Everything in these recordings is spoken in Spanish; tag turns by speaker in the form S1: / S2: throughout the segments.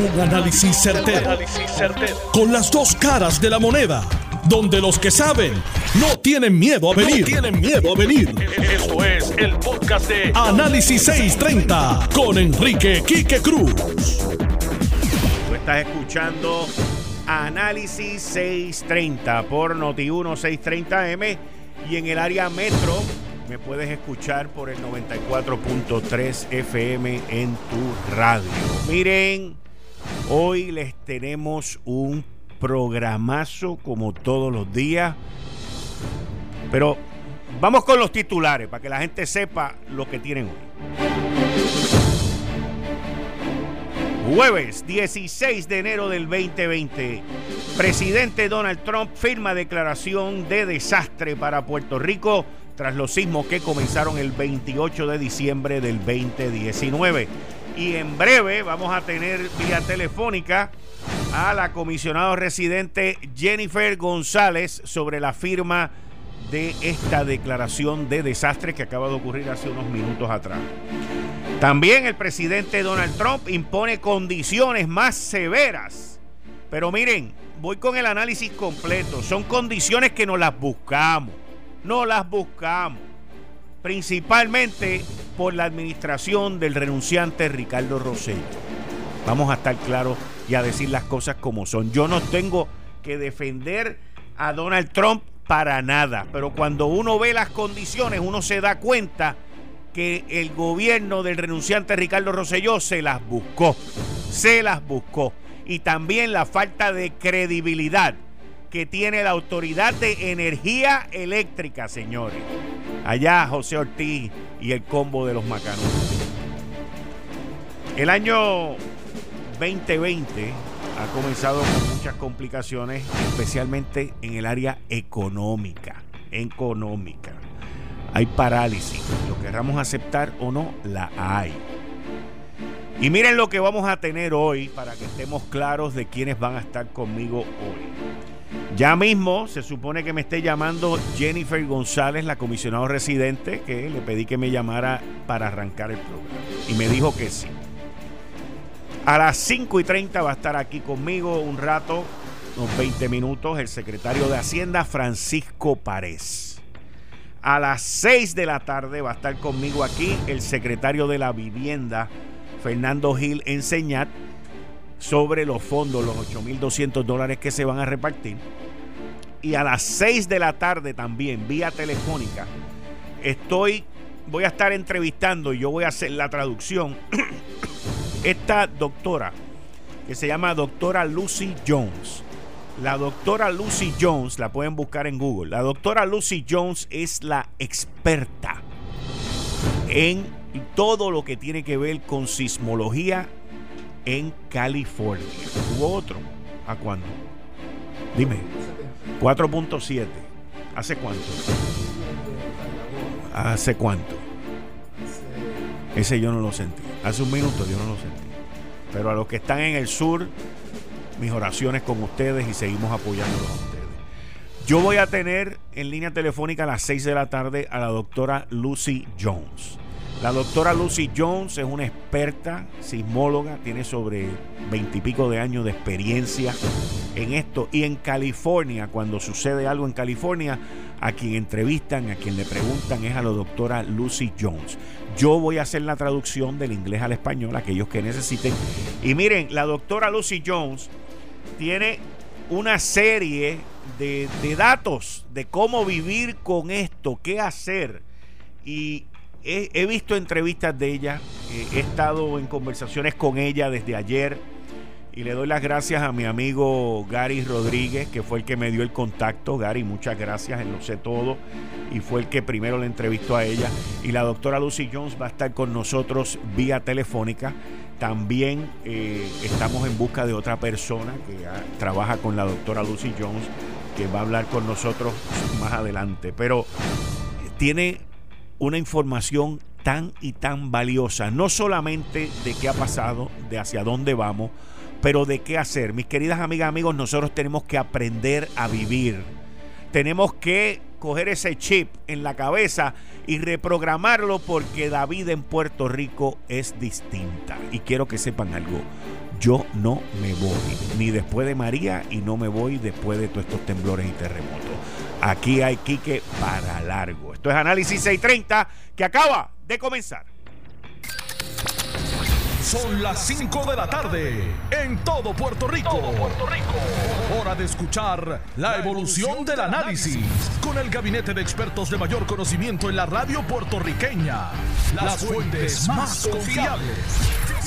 S1: Un análisis certero, Con las dos caras de la moneda. Donde los que saben no tienen miedo a venir. tienen miedo a venir. Esto es el podcast de Análisis 630 con Enrique Quique Cruz.
S2: Tú estás escuchando Análisis 630 por Noti1 630M y en el área metro me puedes escuchar por el 94.3 FM en tu radio. Miren, hoy les tenemos un programazo como todos los días. Pero vamos con los titulares para que la gente sepa lo que tienen hoy. Jueves 16 de enero del 2020. Presidente Donald Trump firma declaración de desastre para Puerto Rico tras los sismos que comenzaron el 28 de diciembre del 2019. Y en breve vamos a tener vía telefónica a la comisionada residente Jennifer González sobre la firma de esta declaración de desastre que acaba de ocurrir hace unos minutos atrás. También el presidente Donald Trump impone condiciones más severas. Pero miren, voy con el análisis completo. Son condiciones que nos las buscamos no las buscamos, principalmente por la administración del renunciante Ricardo Rosello. Vamos a estar claros y a decir las cosas como son. Yo no tengo que defender a Donald Trump para nada, pero cuando uno ve las condiciones, uno se da cuenta que el gobierno del renunciante Ricardo Rosselló se las buscó, se las buscó. Y también la falta de credibilidad que tiene la Autoridad de Energía Eléctrica, señores. Allá José Ortiz y el combo de los macanos. El año 2020 ha comenzado con muchas complicaciones, especialmente en el área económica. Económica. Hay parálisis. Lo querramos aceptar o no, la hay. Y miren lo que vamos a tener hoy para que estemos claros de quiénes van a estar conmigo hoy. Ya mismo se supone que me esté llamando Jennifer González, la comisionada residente, que le pedí que me llamara para arrancar el programa. Y me dijo que sí. A las 5 y 30 va a estar aquí conmigo un rato, unos 20 minutos, el secretario de Hacienda, Francisco Párez. A las 6 de la tarde va a estar conmigo aquí el secretario de la Vivienda, Fernando Gil Enseñat sobre los fondos, los 8.200 dólares que se van a repartir. Y a las 6 de la tarde también, vía telefónica, estoy, voy a estar entrevistando yo voy a hacer la traducción. Esta doctora, que se llama doctora Lucy Jones. La doctora Lucy Jones, la pueden buscar en Google. La doctora Lucy Jones es la experta en todo lo que tiene que ver con sismología en California. ¿Hubo otro? ¿A cuándo? Dime. 4.7. ¿Hace cuánto? ¿Hace cuánto? Ese yo no lo sentí. Hace un minuto yo no lo sentí. Pero a los que están en el sur, mis oraciones con ustedes y seguimos apoyándolos a ustedes. Yo voy a tener en línea telefónica a las 6 de la tarde a la doctora Lucy Jones. La doctora Lucy Jones es una experta sismóloga, tiene sobre veintipico de años de experiencia en esto. Y en California, cuando sucede algo en California, a quien entrevistan, a quien le preguntan es a la doctora Lucy Jones. Yo voy a hacer la traducción del inglés al español, aquellos que necesiten. Y miren, la doctora Lucy Jones tiene una serie de, de datos de cómo vivir con esto, qué hacer. Y he, visto entrevistas de ella, eh, he estado en conversaciones con ella desde ayer y le doy las gracias a mi amigo Gary Rodríguez, que fue el que me dio el contacto. Gary, muchas gracias, él lo sé todo y fue el que primero le entrevistó a ella. Y la doctora Lucy Jones va a estar con nosotros vía telefónica. También eh, estamos en busca de otra persona que trabaja con la doctora Lucy Jones, que va a hablar con nosotros más adelante. Pero tiene una información tan y tan valiosa, no solamente de qué ha pasado, de hacia dónde vamos, pero de qué hacer. Mis queridas amigas, amigos, nosotros tenemos que aprender a vivir. Tenemos que coger ese chip en la cabeza y reprogramarlo porque David en Puerto Rico es distinta. Y quiero que sepan algo. yo no me voy, ni después de María y no me voy después de todos estos temblores y terremotos. Aquí hay Quique para largo. Esto es Análisis 630 que acaba de comenzar.
S1: Son las 5 de la tarde en todo Puerto Rico. Puerto Rico. Hora de escuchar la evolución del análisis con el gabinete de expertos de mayor conocimiento en la radio puertorriqueña. Las fuentes más confiables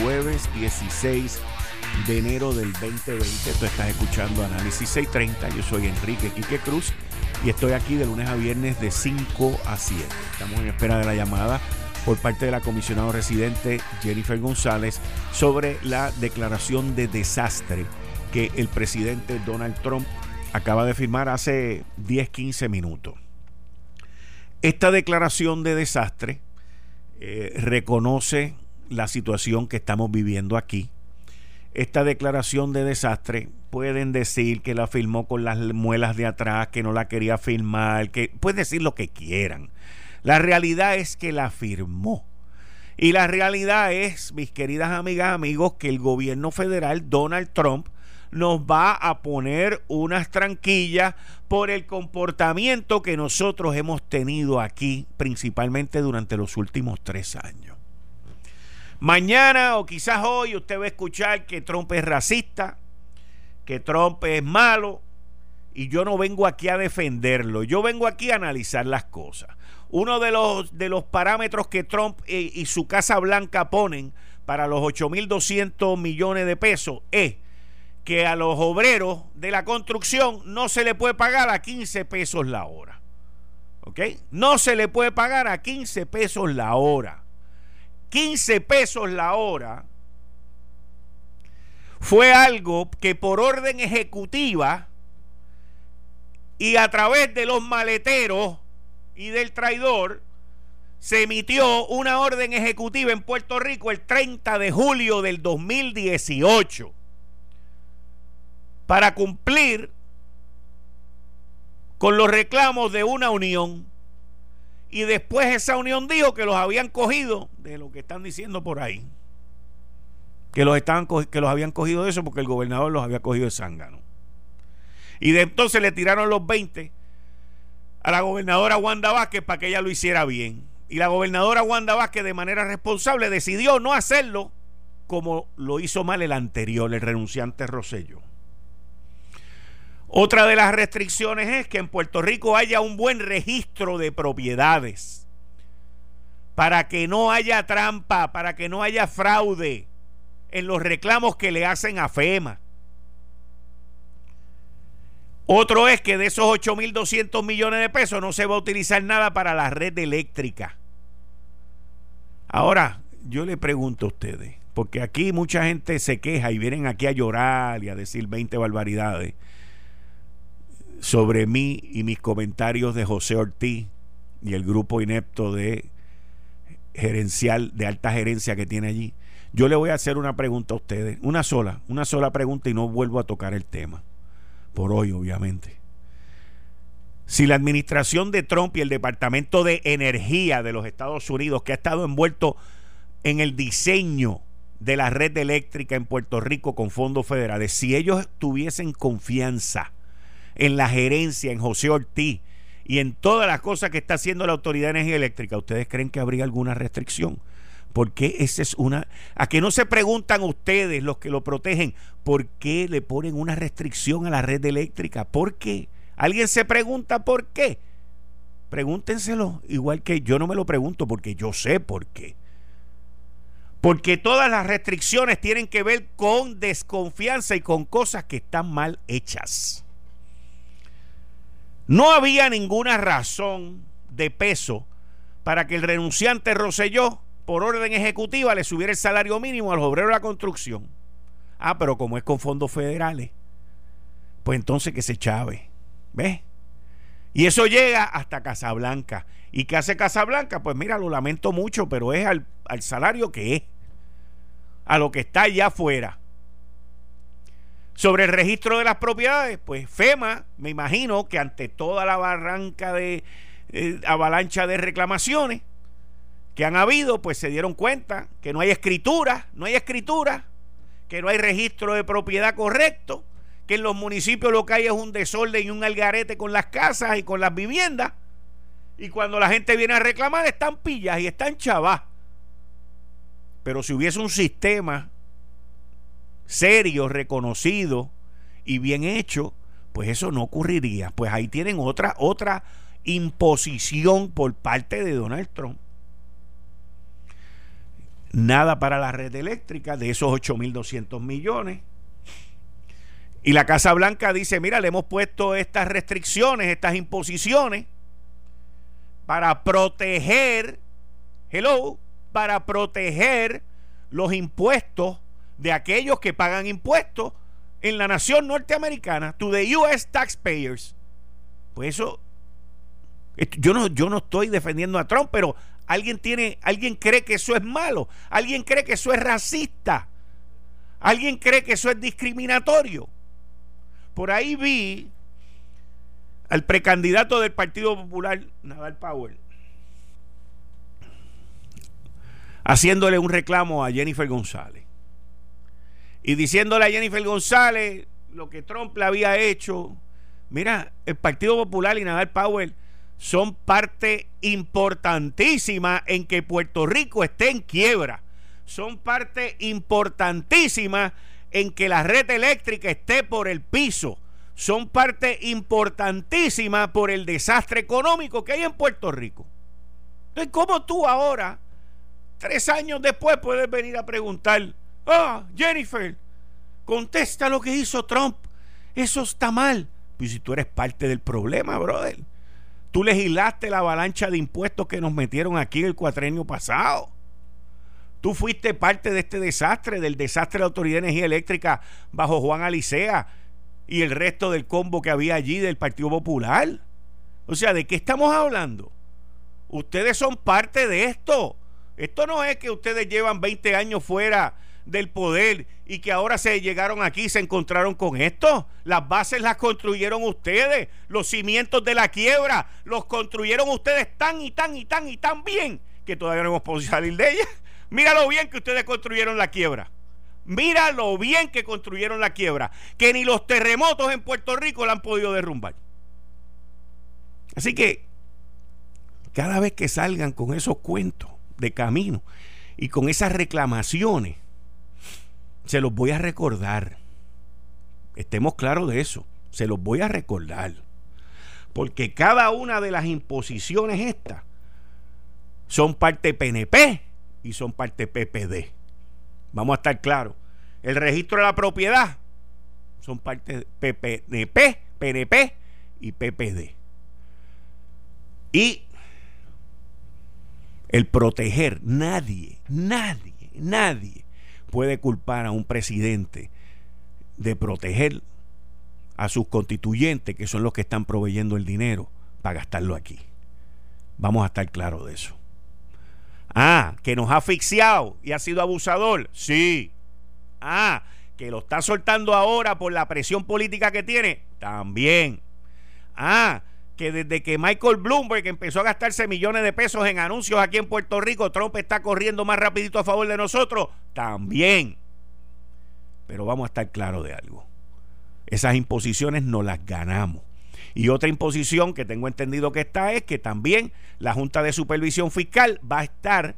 S2: jueves 16 de enero del 2020. Tú estás escuchando Análisis 630. Yo soy Enrique Quique Cruz y estoy aquí de lunes a viernes de 5 a 7. Estamos en espera de la llamada por parte de la comisionada residente Jennifer González sobre la declaración de desastre que el presidente Donald Trump acaba de firmar hace 10-15 minutos. Esta declaración de desastre eh, reconoce la situación que estamos viviendo aquí. Esta declaración de desastre pueden decir que la firmó con las muelas de atrás, que no la quería firmar, que pueden decir lo que quieran. La realidad es que la firmó. Y la realidad es, mis queridas amigas, amigos, que el gobierno federal, Donald Trump, nos va a poner unas tranquillas por el comportamiento que nosotros hemos tenido aquí, principalmente durante los últimos tres años. Mañana o quizás hoy usted va a escuchar que Trump es racista, que Trump es malo, y yo no vengo aquí a defenderlo, yo vengo aquí a analizar las cosas. Uno de los, de los parámetros que Trump y, y su Casa Blanca ponen para los 8.200 millones de pesos es que a los obreros de la construcción no se le puede pagar a 15 pesos la hora. ¿Ok? No se le puede pagar a 15 pesos la hora. 15 pesos la hora fue algo que por orden ejecutiva y a través de los maleteros y del traidor se emitió una orden ejecutiva en Puerto Rico el 30 de julio del 2018 para cumplir con los reclamos de una unión y después esa unión dijo que los habían cogido de lo que están diciendo por ahí. Que los, estaban, que los habían cogido de eso porque el gobernador los había cogido de zángano. Y de entonces le tiraron los 20 a la gobernadora Wanda Vázquez para que ella lo hiciera bien. Y la gobernadora Wanda Vázquez de manera responsable decidió no hacerlo como lo hizo mal el anterior, el renunciante Rosello. Otra de las restricciones es que en Puerto Rico haya un buen registro de propiedades para que no haya trampa, para que no haya fraude en los reclamos que le hacen a FEMA. Otro es que de esos 8.200 millones de pesos no se va a utilizar nada para la red eléctrica. Ahora, yo le pregunto a ustedes, porque aquí mucha gente se queja y vienen aquí a llorar y a decir 20 barbaridades sobre mí y mis comentarios de José Ortiz y el grupo inepto de gerencial, de alta gerencia que tiene allí. Yo le voy a hacer una pregunta a ustedes, una sola, una sola pregunta y no vuelvo a tocar el tema, por hoy obviamente. Si la administración de Trump y el Departamento de Energía de los Estados Unidos, que ha estado envuelto en el diseño de la red eléctrica en Puerto Rico con fondos federales, si ellos tuviesen confianza en la gerencia, en José Ortiz y en todas las cosas que está haciendo la Autoridad de Energía Eléctrica, ¿ustedes creen que habría alguna restricción? Porque esa es una... A que no se preguntan ustedes, los que lo protegen, ¿por qué le ponen una restricción a la red eléctrica? ¿Por qué? ¿Alguien se pregunta por qué? Pregúntenselo, igual que yo no me lo pregunto porque yo sé por qué. Porque todas las restricciones tienen que ver con desconfianza y con cosas que están mal hechas. No había ninguna razón de peso para que el renunciante Roselló, por orden ejecutiva, le subiera el salario mínimo a los obreros de la construcción. Ah, pero como es con fondos federales, pues entonces que se chave. ¿Ves? Y eso llega hasta Casablanca. ¿Y qué hace Casablanca? Pues mira, lo lamento mucho, pero es al, al salario que es. A lo que está allá afuera. Sobre el registro de las propiedades, pues FEMA, me imagino que ante toda la barranca de eh, avalancha de reclamaciones que han habido, pues se dieron cuenta que no hay escritura, no hay escritura, que no hay registro de propiedad correcto, que en los municipios lo que hay es un desorden y un algarete con las casas y con las viviendas. Y cuando la gente viene a reclamar, están pillas y están chavás. Pero si hubiese un sistema serio, reconocido y bien hecho, pues eso no ocurriría. Pues ahí tienen otra, otra imposición por parte de Donald Trump. Nada para la red eléctrica de esos 8.200 millones. Y la Casa Blanca dice, mira, le hemos puesto estas restricciones, estas imposiciones para proteger, hello, para proteger los impuestos de aquellos que pagan impuestos en la nación norteamericana, to the US taxpayers. Pues eso, yo no, yo no estoy defendiendo a Trump, pero alguien tiene, alguien cree que eso es malo, alguien cree que eso es racista, alguien cree que eso es discriminatorio. Por ahí vi al precandidato del Partido Popular, Nadal Power, haciéndole un reclamo a Jennifer González y diciéndole a Jennifer González lo que Trump le había hecho. Mira, el Partido Popular y Nadal Powell son parte importantísima en que Puerto Rico esté en quiebra. Son parte importantísima en que la red eléctrica esté por el piso. Son parte importantísima por el desastre económico que hay en Puerto Rico. Entonces, ¿cómo tú ahora, tres años después, puedes venir a preguntar? Ah, Jennifer, contesta lo que hizo Trump. Eso está mal. Pues si tú eres parte del problema, brother. Tú legislaste la avalancha de impuestos que nos metieron aquí el cuatrenio pasado. Tú fuiste parte de este desastre, del desastre de la Autoridad de Energía Eléctrica bajo Juan Alicea y el resto del combo que había allí del Partido Popular. O sea, ¿de qué estamos hablando? Ustedes son parte de esto. Esto no es que ustedes llevan 20 años fuera del poder y que ahora se llegaron aquí y se encontraron con esto. Las bases las construyeron ustedes, los cimientos de la quiebra los construyeron ustedes tan y tan y tan y tan bien que todavía no hemos podido salir de ella. Mira lo bien que ustedes construyeron la quiebra. Mira lo bien que construyeron la quiebra, que ni los terremotos en Puerto Rico la han podido derrumbar. Así que cada vez que salgan con esos cuentos de camino y con esas reclamaciones, se los voy a recordar. Estemos claros de eso. Se los voy a recordar. Porque cada una de las imposiciones estas son parte PNP y son parte PPD. Vamos a estar claros. El registro de la propiedad son parte PPNP, PNP y PPD. Y el proteger, nadie, nadie, nadie puede culpar a un presidente de proteger a sus constituyentes, que son los que están proveyendo el dinero para gastarlo aquí. Vamos a estar claros de eso. Ah, que nos ha asfixiado y ha sido abusador. Sí. Ah, que lo está soltando ahora por la presión política que tiene. También. Ah, que desde que Michael Bloomberg empezó a gastarse millones de pesos en anuncios aquí en Puerto Rico, Trump está corriendo más rapidito a favor de nosotros, también. Pero vamos a estar claros de algo. Esas imposiciones no las ganamos. Y otra imposición que tengo entendido que está es que también la Junta de Supervisión Fiscal va a estar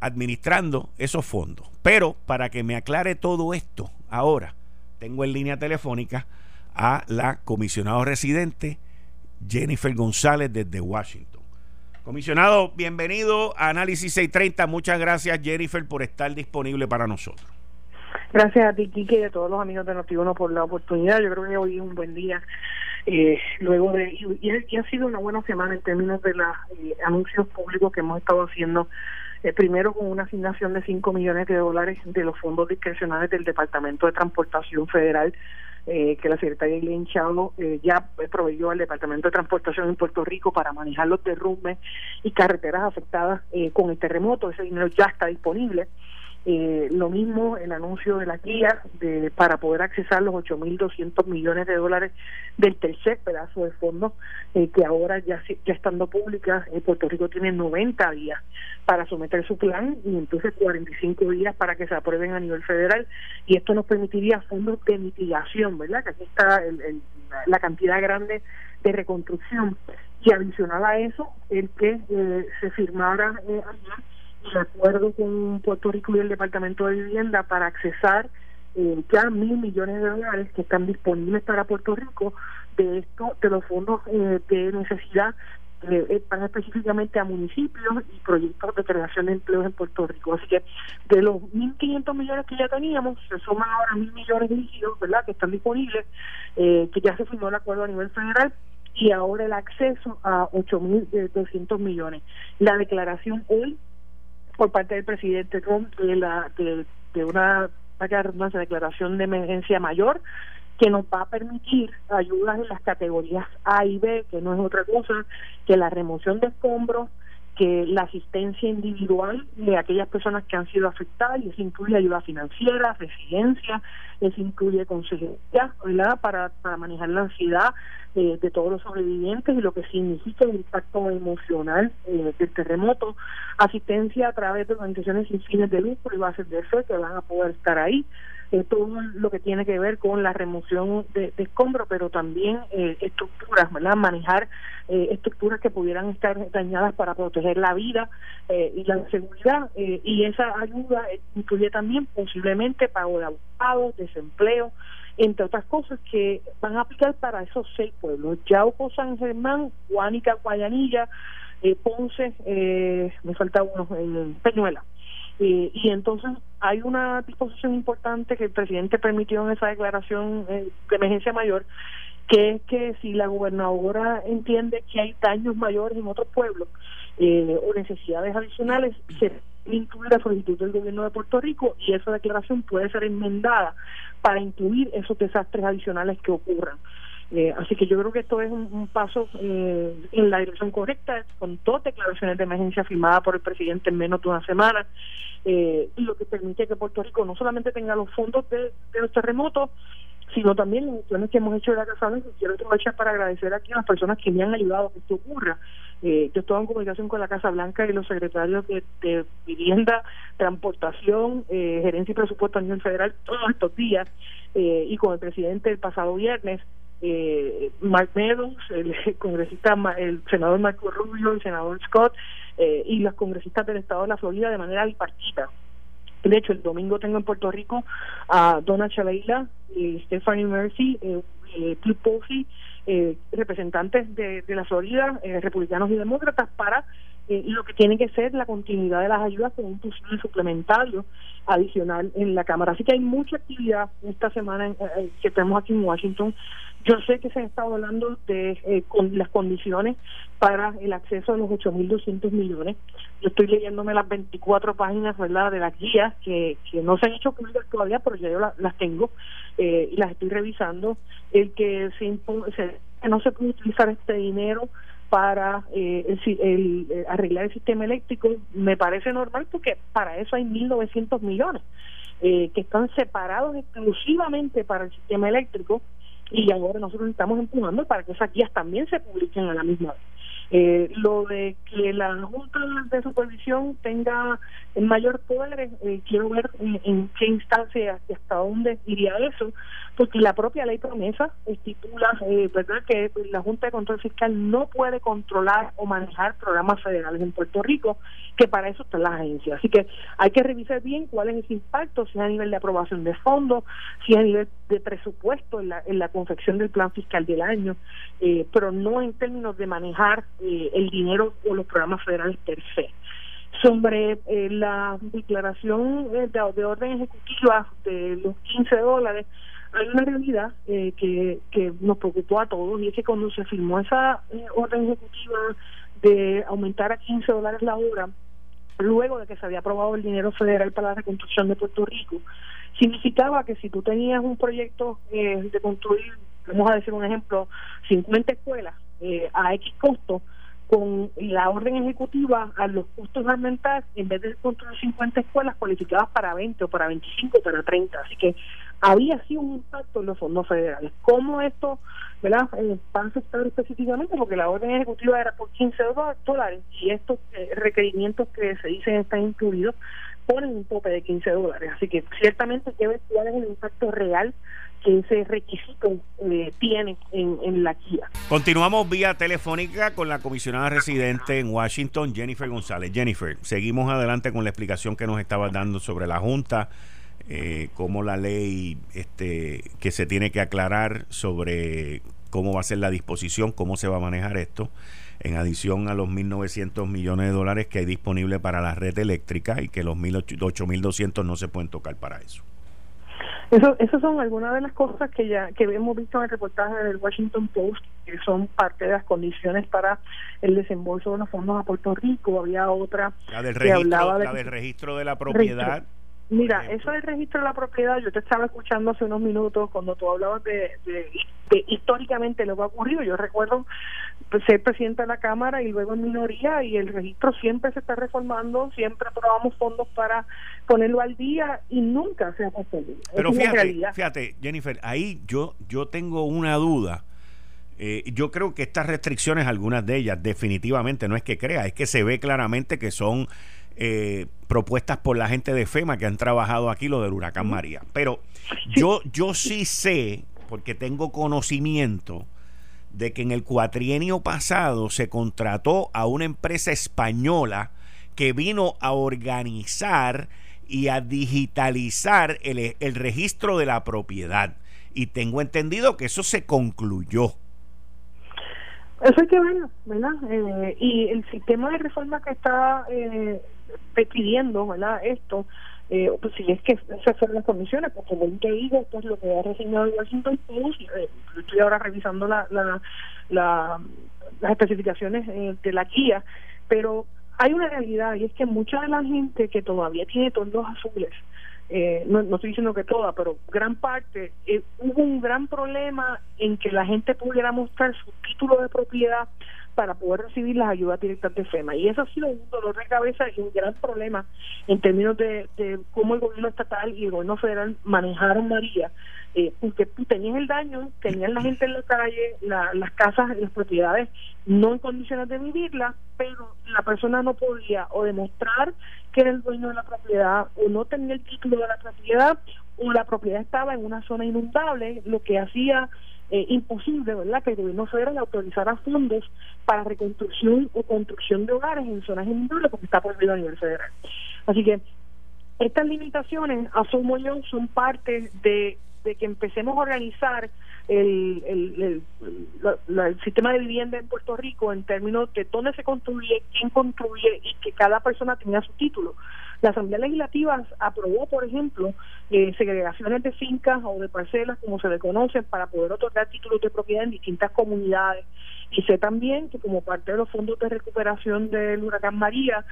S2: administrando esos fondos. Pero para que me aclare todo esto, ahora tengo en línea telefónica a la comisionado residente Jennifer González desde Washington. Comisionado, bienvenido a Análisis 630. Muchas gracias, Jennifer, por estar disponible para nosotros.
S3: Gracias a ti, Kike, y a todos los amigos de Notiuno por la oportunidad. Yo creo que hoy es un buen día. Eh, luego de y, ha sido una buena semana en términos de los eh, anuncios públicos que hemos estado haciendo Eh, primero con una asignación de 5 millones de dólares de los fondos discrecionales del Departamento de Transportación Federal eh, que la secretaria Eileen Chavo eh, ya proveyó al Departamento de Transportación en Puerto Rico para manejar los derrumbes y carreteras afectadas eh, con el terremoto. Ese dinero ya está disponible. Eh, lo mismo el anuncio de la guía de, para poder accesar los 8.200 millones de dólares del tercer pedazo de fondo eh, que ahora ya, ya estando pública, eh, Puerto Rico tiene 90 días para someter su plan y entonces 45 días para que se aprueben a nivel federal y esto nos permitiría fondos de mitigación, ¿verdad? Que aquí está el, la cantidad grande de reconstrucción y adicional a eso el que eh, se firmara eh, de acuerdo con Puerto Rico y el Departamento de Vivienda para accesar eh, ya mil millones de dólares que están disponibles para Puerto Rico de esto de los fondos eh, de necesidad eh, para específicamente a municipios y proyectos de creación de empleos en Puerto Rico. Así que de los 1.500 millones que ya teníamos, se suman ahora mil millones dirigidos, ¿verdad?, que están disponibles, eh, que ya se firmó el acuerdo a nivel federal y ahora el acceso a 8.200 millones. La declaración hoy por parte del presidente Trump de, la, de, una declaración de emergencia mayor que nos va a permitir ayudas en las categorías A y B, que no es otra cosa que la remoción de escombros, que la asistencia individual de aquellas personas que han sido afectadas, y eso incluye ayuda financiera, residencia, eso incluye consejería, ¿verdad? Para, manejar la ansiedad eh, de todos los sobrevivientes y lo que significa el impacto emocional eh, del terremoto, asistencia a través de organizaciones sin fines de lucro y bases de fe que van a poder estar ahí, eh, todo lo que tiene que ver con la remoción de, de escombros, pero también eh, estructuras, ¿verdad? Manejar eh, estructuras que pudieran estar dañadas para proteger la vida eh, y la seguridad. Eh, y esa ayuda incluye también posiblemente pago de abogados, desempleo, entre otras cosas que van a aplicar para esos seis pueblos: Yauco, San Germán, Guánica, Guayanilla, eh, Ponce, me falta uno, en Peñuela. Eh, y entonces hay una disposición importante que el presidente permitió en esa declaración eh, de emergencia mayor, que es que si la gobernadora entiende que hay daños mayores en otros pueblos eh, o necesidades adicionales, se incluye la solicitud del gobierno de Puerto Rico y esa declaración puede ser enmendada para incluir esos desastres adicionales que ocurran. Eh, así que yo creo que esto es un, paso eh, en la dirección correcta, con dos declaraciones de emergencia firmadas por el presidente en menos de una semana, eh, y lo que permite que Puerto Rico no solamente tenga los fondos de, de los terremotos, sino también las acciones que hemos hecho de la Casa Blanca. Quiero aprovechar para agradecer aquí a las personas que me han ayudado a que esto ocurra. Eh, yo estoy en comunicación con la Casa Blanca y los secretarios de, de Vivienda, Transportación, eh, Gerencia y Presupuesto a nivel federal todos estos días eh, y con el presidente el pasado viernes eh, Mark Meadows, el congresista, el senador Marco Rubio, el senador Scott eh, y los congresistas del estado de la Florida de manera bipartita. De hecho, el domingo tengo en Puerto Rico a Donna Chaleila, Stephanie Mercy, eh, eh, Posey, eh, representantes de, de la Florida, eh, republicanos y demócratas, para eh, lo que tiene que ser la continuidad de las ayudas con un posible suplementario adicional en la Cámara. Así que hay mucha actividad esta semana en, eh, que tenemos aquí en Washington. Yo sé que se ha estado hablando de eh, con las condiciones para el acceso a los 8.200 millones. Yo estoy leyéndome las 24 páginas ¿verdad? de las guías que, que no se han hecho públicas todavía, pero ya yo la, las tengo eh, y las estoy revisando. El que se, se que no se puede utilizar este dinero para eh, el, el, el, arreglar el sistema eléctrico me parece normal porque para eso hay 1.900 millones eh, que están separados exclusivamente para el sistema eléctrico y ahora nosotros estamos empujando para que esas guías también se publiquen a la misma vez. Eh, lo de que la Junta de Supervisión tenga el mayor poder, eh, quiero ver en, qué instancia y hasta dónde iría eso, porque la propia ley promesa estipula eh, que la Junta de Control Fiscal no puede controlar o manejar programas federales en Puerto Rico, que para eso está la agencia. Así que hay que revisar bien cuál es ese impacto, si es a nivel de aprobación de fondos, si es a nivel de presupuesto en la, en la confección del plan fiscal del año, eh, pero no en términos de manejar eh, el dinero o los programas federales per se. Sobre eh, la declaración de, de orden ejecutiva de los 15 dólares, hay una realidad eh, que, que nos preocupó a todos y es que cuando se firmó esa eh, orden ejecutiva de aumentar a 15 dólares la hora, luego de que se había aprobado el dinero federal para la reconstrucción de Puerto Rico, significaba que si tú tenías un proyecto eh, de construir, vamos a decir un ejemplo, 50 escuelas eh, a X costo, con la orden ejecutiva a los costos aumentar, en vez de construir 50 escuelas cualificadas para 20 o para 25 o para 30. Así que había sido un impacto en los fondos federales. ¿Cómo esto ¿verdad? Eh, va a afectar específicamente? Porque la orden ejecutiva era por 15 dólares y estos eh, requerimientos que se dicen están incluidos ponen un tope de 15 dólares. Así que ciertamente hay que ver cuál es el impacto real que ese requisito eh, tiene en, en, la guía.
S2: Continuamos vía telefónica con la comisionada residente en Washington, Jennifer González. Jennifer, seguimos adelante con la explicación que nos estabas dando sobre la Junta, eh, cómo la ley este, que se tiene que aclarar sobre cómo va a ser la disposición, cómo se va a manejar esto, en adición a los 1.900 millones de dólares que hay disponible para la red eléctrica y que los 8.200 no se pueden tocar para eso.
S3: Eso, esas son algunas de las cosas que ya que hemos visto en el reportaje del Washington Post, que son parte de las condiciones para el desembolso de los fondos a Puerto Rico. Había otra
S2: la del registro, hablaba la del registro de la propiedad.
S3: Mira, eso del registro de la propiedad, yo te estaba escuchando hace unos minutos cuando tú hablabas de, de, históricamente lo que ha ocurrido. Yo recuerdo ser presidente de la Cámara y luego en minoría y el registro siempre se está reformando, siempre aprobamos fondos para ponerlo al día y nunca se ha conseguido.
S2: Pero fíjate, fíjate, Jennifer, ahí yo, yo tengo una duda. Eh, yo creo que estas restricciones, algunas de ellas, definitivamente no es que crea, es que se ve claramente que son eh, propuestas por la gente de FEMA que han trabajado aquí lo del huracán María. Pero yo, yo sí sé, porque tengo conocimiento, de que en el cuatrienio pasado se contrató a una empresa española que vino a organizar y a digitalizar el, el registro de la propiedad. Y tengo entendido que eso se concluyó.
S3: Eso hay que verlo, ¿verdad? Eh, y el sistema de reforma que está eh, pidiendo, ¿verdad? Esto, eh, pues si es que esas son las condiciones, porque como te digo, esto es lo que ha reseñado el Washington Post, eh, estoy ahora revisando la, la, las especificaciones eh, de la guía, pero hay una realidad y es que mucha de la gente que todavía tiene tonos azules, eh, no, no, estoy diciendo que toda, pero gran parte, eh, hubo un gran problema en que la gente pudiera mostrar su título de propiedad para poder recibir las ayudas directas de FEMA. Y eso ha sido un dolor de cabeza y un gran problema en términos de, cómo el gobierno estatal y el gobierno federal manejaron María, eh, porque tenías el daño, tenías la gente en la calle, las casas, las propiedades no en condiciones de vivirlas, pero la persona no podía o demostrar que era el dueño de la propiedad o no tenía el título de la propiedad o la propiedad estaba en una zona inundable, lo que hacía eh, imposible, ¿verdad?, que el gobierno federal autorizara fondos para reconstrucción o construcción de hogares en zonas inundables porque está prohibido a nivel federal. Así que estas limitaciones, asumo yo, son parte de, que empecemos a organizar el, el, el, sistema de vivienda en Puerto Rico en términos de dónde se construye, quién construye y que cada persona tenga su título. La Asamblea Legislativa aprobó, por ejemplo, eh, segregaciones de fincas o de parcelas, como se le conocen, para poder otorgar títulos de propiedad en distintas comunidades. Y sé también que como parte de los fondos de recuperación del huracán María,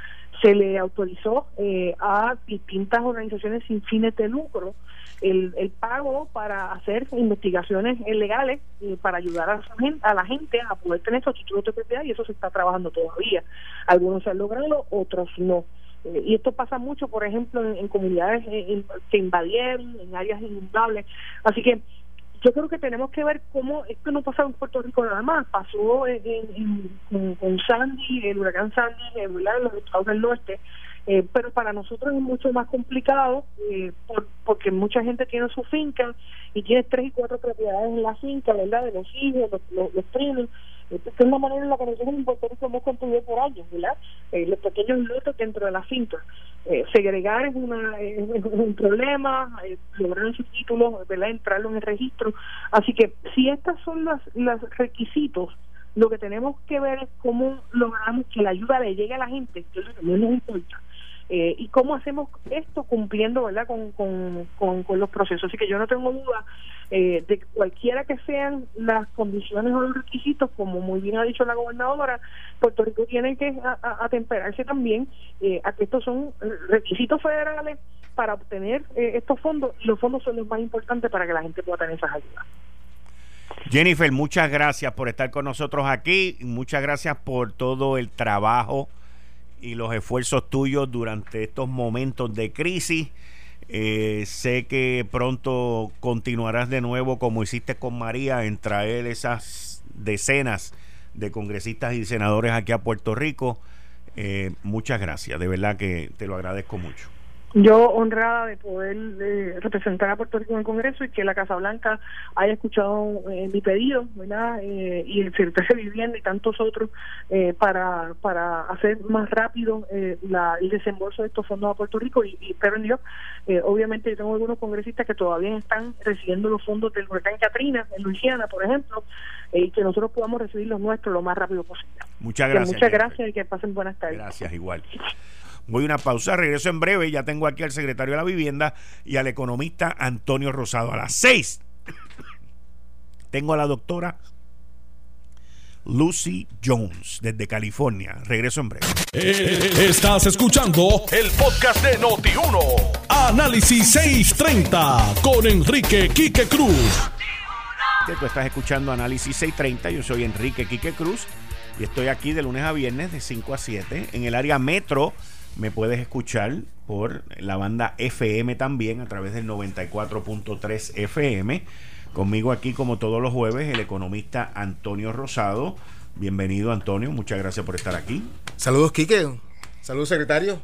S3: se le autorizó eh, a distintas organizaciones sin fines de lucro el, el pago para hacer investigaciones legales eh, para ayudar a, la gente a poder tener esos títulos de propiedad y eso se está trabajando todavía. Algunos se han logrado, otros no. Eh, y esto pasa mucho, por ejemplo, en, comunidades eh, que invadieron, en áreas inundables. Así que yo creo que tenemos que ver cómo esto no pasa en Puerto Rico nada más, pasó en, con Sandy, el huracán Sandy, en los estados del norte, eh, pero para nosotros es mucho más complicado eh, porque mucha gente tiene su finca y tiene tres y cuatro propiedades en la finca, ¿verdad? De los hijos, los, primos. Esta es una manera en la que nosotros en hemos construido por años, ¿verdad? Eh, los pequeños lotes dentro de la finca. segregar es, una, un problema, lograr sus títulos, ¿verdad? Entrarlo en el registro. Así que si estas son las los requisitos, lo que tenemos que ver es cómo logramos que la ayuda le llegue a la gente, que es lo que menos importa eh, y cómo hacemos esto cumpliendo verdad con, con, con, los procesos. Así que yo no tengo duda eh, de cualquiera que sean las condiciones o los requisitos, como muy bien ha dicho la gobernadora, Puerto Rico tiene que atemperarse también eh, a que estos son requisitos federales para obtener estos fondos y los fondos son los más importantes para que la gente pueda tener esas ayudas.
S2: Jennifer, muchas gracias por estar con nosotros aquí. Muchas gracias por todo el trabajo y los esfuerzos tuyos durante estos momentos de crisis. Eh, sé que pronto continuarás de nuevo como hiciste con María en traer esas decenas de congresistas y senadores aquí a Puerto Rico. Eh, muchas gracias, de verdad que te lo agradezco mucho
S3: yo honrada de poder eh, representar a Puerto Rico en el Congreso y que la Casa Blanca haya escuchado eh, mi pedido, ¿verdad? Eh, y el Secretario de Vivienda y tantos otros para, para hacer más rápido la, el desembolso de estos fondos a Puerto Rico y, y pero en Dios, obviamente yo tengo algunos congresistas que todavía están recibiendo los fondos del huracán Katrina en Luisiana, por ejemplo, y que nosotros podamos recibir los nuestros lo más rápido posible.
S2: Muchas gracias.
S3: muchas gracias y que pasen buenas tardes.
S2: Gracias, igual. Voy a una pausa, regreso en breve. Ya tengo aquí al secretario de la Vivienda y al economista Antonio Rosado. A las seis tengo a la doctora Lucy Jones desde California. Regreso en breve.
S1: Eh, estás escuchando el podcast de Noti1. Análisis 630 con Enrique Quique Cruz.
S2: Tú estás escuchando Análisis 630. Yo soy Enrique Quique Cruz y estoy aquí de lunes a viernes de 5 a 7 en el área metro me puedes escuchar por la banda FM también a través del 94.3 FM. Conmigo aquí, como todos los jueves, el economista Antonio Rosado. Bienvenido, Antonio. Muchas gracias por estar aquí.
S4: Saludos, Quique. Saludos, secretario.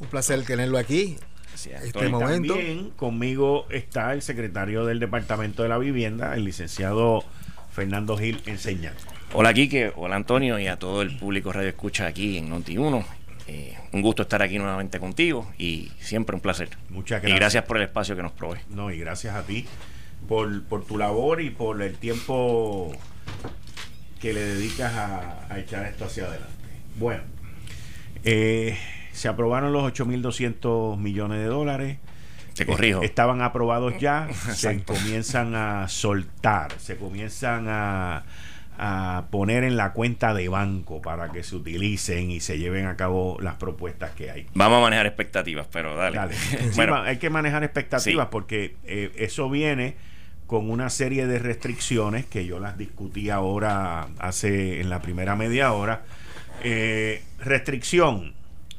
S4: Un placer tenerlo aquí.
S2: Este momento. También conmigo está el secretario del Departamento de la Vivienda, el licenciado Fernando Gil Enseñando.
S5: Hola, Quique. Hola, Antonio, y a todo el público Radio Escucha aquí en Noti1 eh, un gusto estar aquí nuevamente contigo y siempre un placer.
S2: Muchas gracias.
S5: Y gracias por el espacio que nos provee.
S2: No, y gracias a ti por, por tu labor y por el tiempo que le dedicas a, echar esto hacia adelante. Bueno, eh, se aprobaron los 8.200 millones de dólares.
S5: Se corrijo.
S2: estaban aprobados ya, se comienzan a soltar, se comienzan a a poner en la cuenta de banco para que se utilicen y se lleven a cabo las propuestas que hay.
S5: Vamos a manejar expectativas, pero dale.
S2: bueno, hay que manejar expectativas porque eh, eso viene con una serie de restricciones que yo las discutí ahora hace en la primera media hora. Eh, restricción,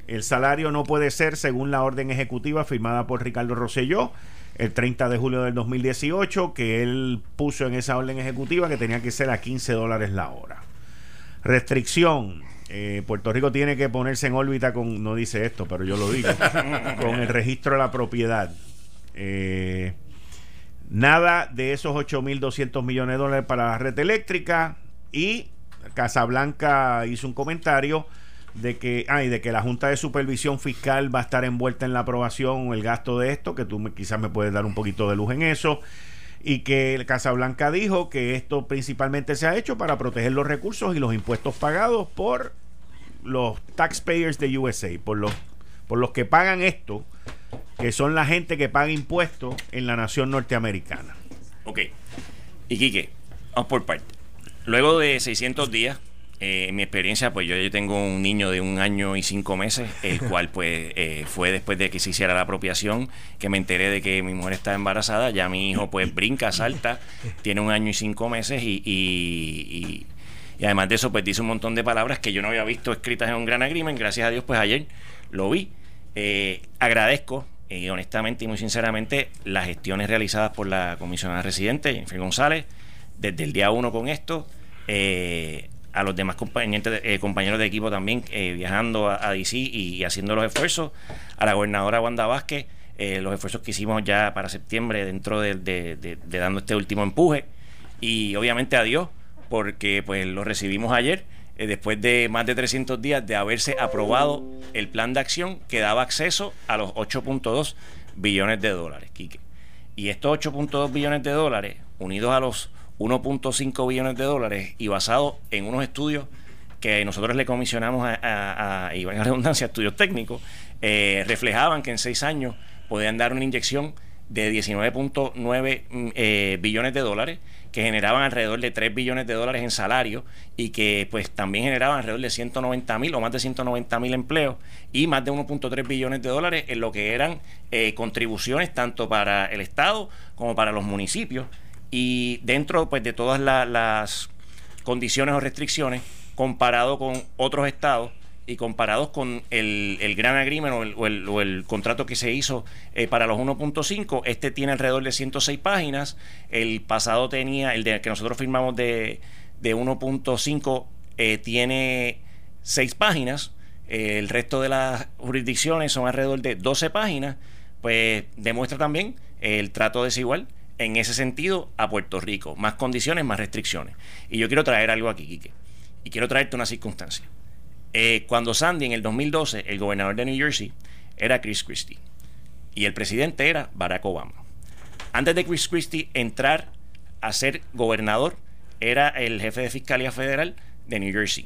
S2: el salario no puede ser según la orden ejecutiva firmada por Ricardo Rosselló el 30 de julio del 2018, que él puso en esa orden ejecutiva que tenía que ser a 15 dólares la hora. Restricción. Eh, Puerto Rico tiene que ponerse en órbita con, no dice esto, pero yo lo digo, con el registro de la propiedad. Eh, nada de esos 8.200 millones de dólares para la red eléctrica y Casablanca hizo un comentario de que, ay, de que la Junta de Supervisión Fiscal va a estar envuelta en la aprobación o el gasto de esto, que tú quizás me puedes dar un poquito de luz en eso, y que Casablanca dijo que esto principalmente se ha hecho para proteger los recursos y los impuestos pagados por los taxpayers de USA, por los, por los que pagan esto, que son la gente que paga impuestos en la nación norteamericana.
S5: Ok. Y Quique, vamos por parte. Luego de 600 días eh, en mi experiencia, pues yo, yo, tengo un niño de un año y cinco meses, el cual pues eh, fue después de que se hiciera la apropiación, que me enteré de que mi mujer está embarazada, ya mi hijo pues brinca, salta, tiene un año y cinco meses y, y, además de eso pues dice un montón de palabras que yo no había visto escritas en un gran agreement, gracias a Dios pues ayer lo vi. Eh, agradezco y honestamente y muy sinceramente las gestiones realizadas por la comisionada residente, Jennifer González, desde el día uno con esto. Eh, a los demás compañeros de, eh, compañeros de equipo también eh, viajando a, DC y, haciendo los esfuerzos, a la gobernadora Wanda Vázquez, eh, los esfuerzos que hicimos ya para septiembre dentro de, dando este último empuje y obviamente a Dios porque pues lo recibimos ayer después de más de 300 días de haberse aprobado el plan de acción que daba acceso a los 8.2 billones de dólares, Quique. Y estos 8.2 billones de dólares, unidos a los 1.5 billones de dólares y basado en unos estudios que nosotros le comisionamos a, a, y a redundancia, estudios técnicos, eh, reflejaban que en seis años podían dar una inyección de 19.9 mm, eh, billones de dólares que generaban alrededor de 3 billones de dólares en salario y que pues también generaban alrededor de 190 mil o más de 190 mil empleos y más de 1.3 billones de dólares en lo que eran eh, contribuciones tanto para el Estado como para los municipios y dentro pues de todas las condiciones o restricciones comparado con otros estados y comparados con el, el gran agreement o el, contrato que se hizo eh, para los 1.5, este tiene alrededor de 106 páginas. El pasado tenía, el de, que nosotros firmamos de, de 1.5, eh, tiene 6 páginas. el resto de las jurisdicciones son alrededor de 12 páginas. Pues demuestra también el trato desigual en ese sentido a Puerto Rico. Más condiciones, más restricciones. Y yo quiero traer algo aquí, Quique. Y quiero traerte una circunstancia. Eh, cuando Sandy en el 2012, el gobernador de New Jersey, era Chris Christie y el presidente era Barack Obama. Antes de Chris Christie entrar a ser gobernador, era el jefe de Fiscalía Federal de New Jersey.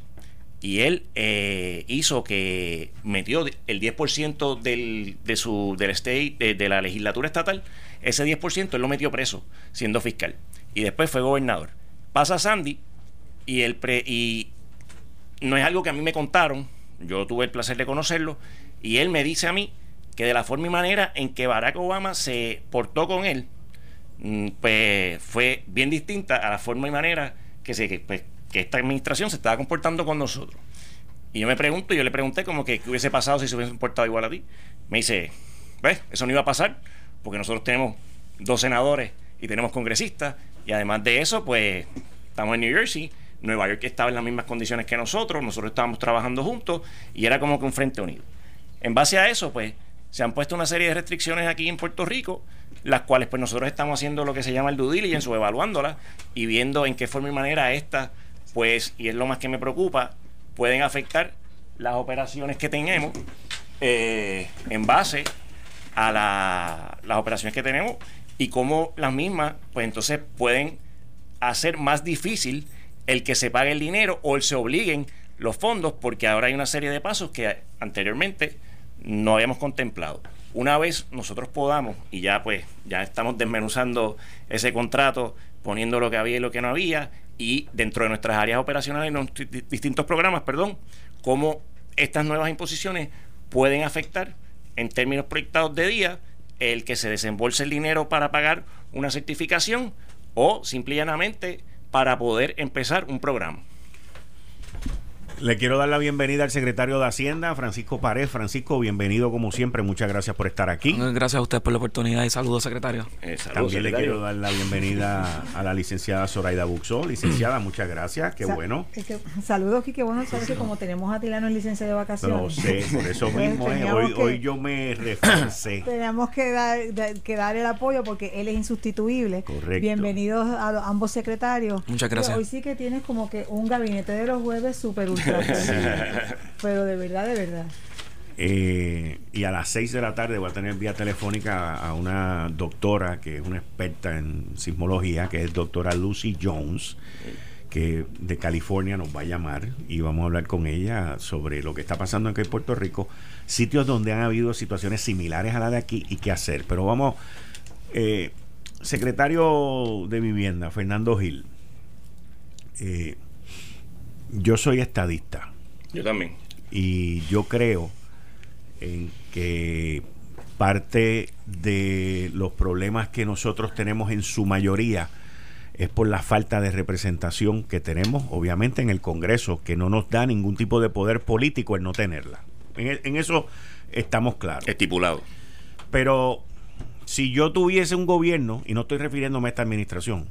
S5: Y él eh, hizo que metió el 10% del, de su, del state, de, la legislatura estatal, ese 10% él lo metió preso, siendo fiscal. Y después fue gobernador. Pasa Sandy y, el pre, y no es algo que a mí me contaron, yo tuve el placer de conocerlo, y él me dice a mí que de la forma y manera en que Barack Obama se portó con él, mm, pues fue bien distinta a la forma y manera pues, que, esta administración se estaba comportando con nosotros. Y yo me pregunto, yo le pregunté como que qué hubiese pasado si se hubiese comportado igual a ti. Me dice, ¿ves? Eso no iba a pasar, porque nosotros tenemos dos senadores y tenemos congresistas, y además de eso, pues estamos en New Jersey Nueva York estaba en las mismas condiciones que nosotros, nosotros estábamos trabajando juntos y era como que un frente unido. En base a eso, pues, se han puesto una serie de restricciones aquí en Puerto Rico, las cuales pues nosotros estamos haciendo lo que se llama el due diligence o evaluándolas y viendo en qué forma y manera estas, pues, y es lo más que me preocupa, pueden afectar las operaciones que tenemos eh, en base a las operaciones que tenemos y cómo las mismas, pues entonces pueden hacer más difícil el que se pague el dinero o el se obliguen los fondos, porque ahora hay una serie de pasos que anteriormente no habíamos contemplado. Una vez nosotros podamos, y ya pues ya estamos desmenuzando ese contrato, poniendo lo que había y lo que no había, y dentro de nuestras áreas operacionales, en distintos programas, perdón, cómo estas nuevas imposiciones pueden afectar en términos proyectados de día el que se desembolse el dinero para pagar una certificación o simplemente para poder empezar un programa.
S2: Le quiero dar la bienvenida al secretario de Hacienda, Francisco Pared. Francisco, bienvenido como siempre. Muchas gracias por estar aquí.
S6: Gracias a usted por la oportunidad y saludos, secretario.
S2: Eh, También le quiero dar la bienvenida a la licenciada Zoraida Buxó. Licenciada, muchas gracias. Qué bueno.
S7: saludos, Qué bueno saber que como tenemos a Tilano en licencia de vacaciones.
S2: No sé, por eso pues mismo Hoy, hoy yo me reforcé.
S7: Tenemos que dar, que dar el apoyo porque él es insustituible.
S2: Correcto.
S7: Bienvenidos a ambos secretarios.
S6: Muchas gracias.
S7: Hoy sí que tienes como que un gabinete de los jueves súper ultra Pero de verdad, de verdad.
S2: Eh, y a las 6 de la tarde voy a tener vía telefónica a una doctora que es una experta en sismología, que es doctora Lucy Jones, que de California nos va a llamar y vamos a hablar con ella sobre lo que está pasando aquí en Puerto Rico, sitios donde han habido situaciones similares a la de aquí y qué hacer. Pero vamos, eh, secretario de Vivienda, Fernando Gil. Eh, yo soy estadista.
S5: Yo también.
S2: Y yo creo en que parte de los problemas que nosotros tenemos en su mayoría es por la falta de representación que tenemos, obviamente, en el Congreso, que no nos da ningún tipo de poder político el no tenerla. En, e, en eso estamos claros.
S5: Estipulado.
S2: Pero si yo tuviese un gobierno, y no estoy refiriéndome a esta administración,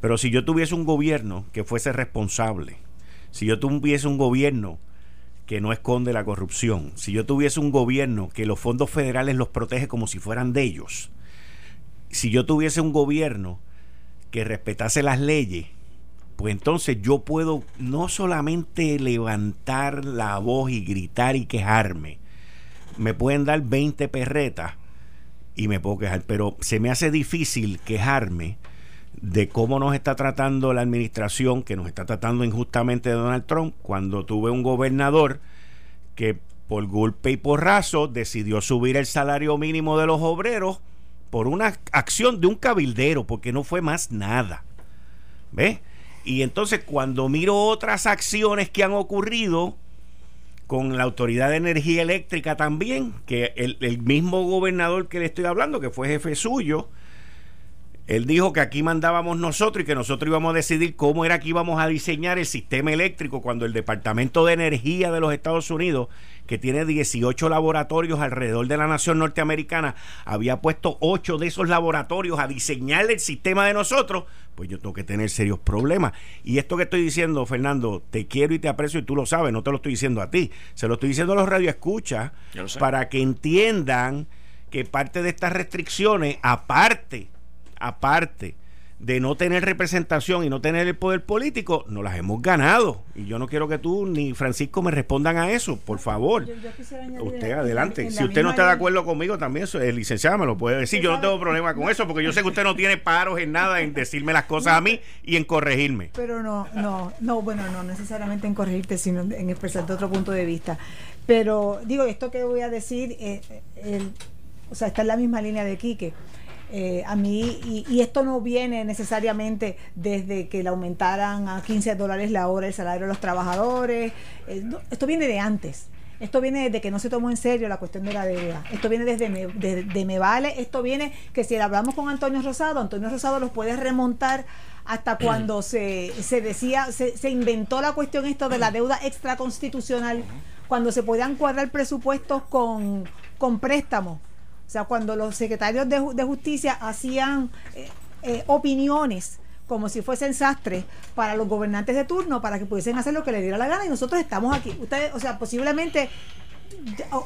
S2: pero si yo tuviese un gobierno que fuese responsable, si yo tuviese un gobierno que no esconde la corrupción, si yo tuviese un gobierno que los fondos federales los protege como si fueran de ellos, si yo tuviese un gobierno que respetase las leyes, pues entonces yo puedo no solamente levantar la voz y gritar y quejarme, me pueden dar 20 perretas y me puedo quejar, pero se me hace difícil quejarme de cómo nos está tratando la administración, que nos está tratando injustamente de Donald Trump, cuando tuve un gobernador que por golpe y porrazo decidió subir el salario mínimo de los obreros por una acción de un cabildero, porque no fue más nada. ¿Ves? Y entonces cuando miro otras acciones que han ocurrido con la Autoridad de Energía Eléctrica también, que el, el mismo gobernador que le estoy hablando, que fue jefe suyo, él dijo que aquí mandábamos nosotros y que nosotros íbamos a decidir cómo era que íbamos a diseñar el sistema eléctrico cuando el Departamento de Energía de los Estados Unidos, que tiene 18 laboratorios alrededor de la nación norteamericana, había puesto 8 de esos laboratorios a diseñar el sistema de nosotros, pues yo tengo que tener serios problemas. Y esto que estoy diciendo, Fernando, te quiero y te aprecio y tú lo sabes, no te lo estoy diciendo a ti, se lo estoy diciendo a los radioescuchas para que entiendan que parte de estas restricciones, aparte aparte de no tener representación y no tener el poder político, no las hemos ganado. Y yo no quiero que tú ni Francisco me respondan a eso, por favor. usted adelante. si usted no está de acuerdo conmigo, también el licenciado me lo puede decir. Yo no tengo problema con eso, porque yo sé que usted no tiene paros en nada en decirme las cosas a mí y en corregirme.
S7: Pero no, no, no, bueno, no necesariamente en corregirte, sino en expresarte otro punto de vista. Pero digo, esto que voy a decir, eh, o sea, está en la misma línea de Quique eh, a mí, y, esto no viene necesariamente desde que le aumentaran a 15 dólares la hora el salario de los trabajadores, eh, esto viene de antes. Esto viene desde que no se tomó en serio la cuestión de la deuda. Esto viene desde me, de, me vale. Esto viene que si hablamos con Antonio Rosado, Antonio Rosado los puede remontar hasta cuando se, se decía, se, se, inventó la cuestión esto de la deuda extraconstitucional, cuando se podían cuadrar presupuestos con, con préstamos o sea, cuando los secretarios de, justicia hacían eh, eh, opiniones como si fuesen sastres para los gobernantes de turno para que pudiesen hacer lo que les diera la gana y nosotros estamos aquí. Ustedes, o sea, posiblemente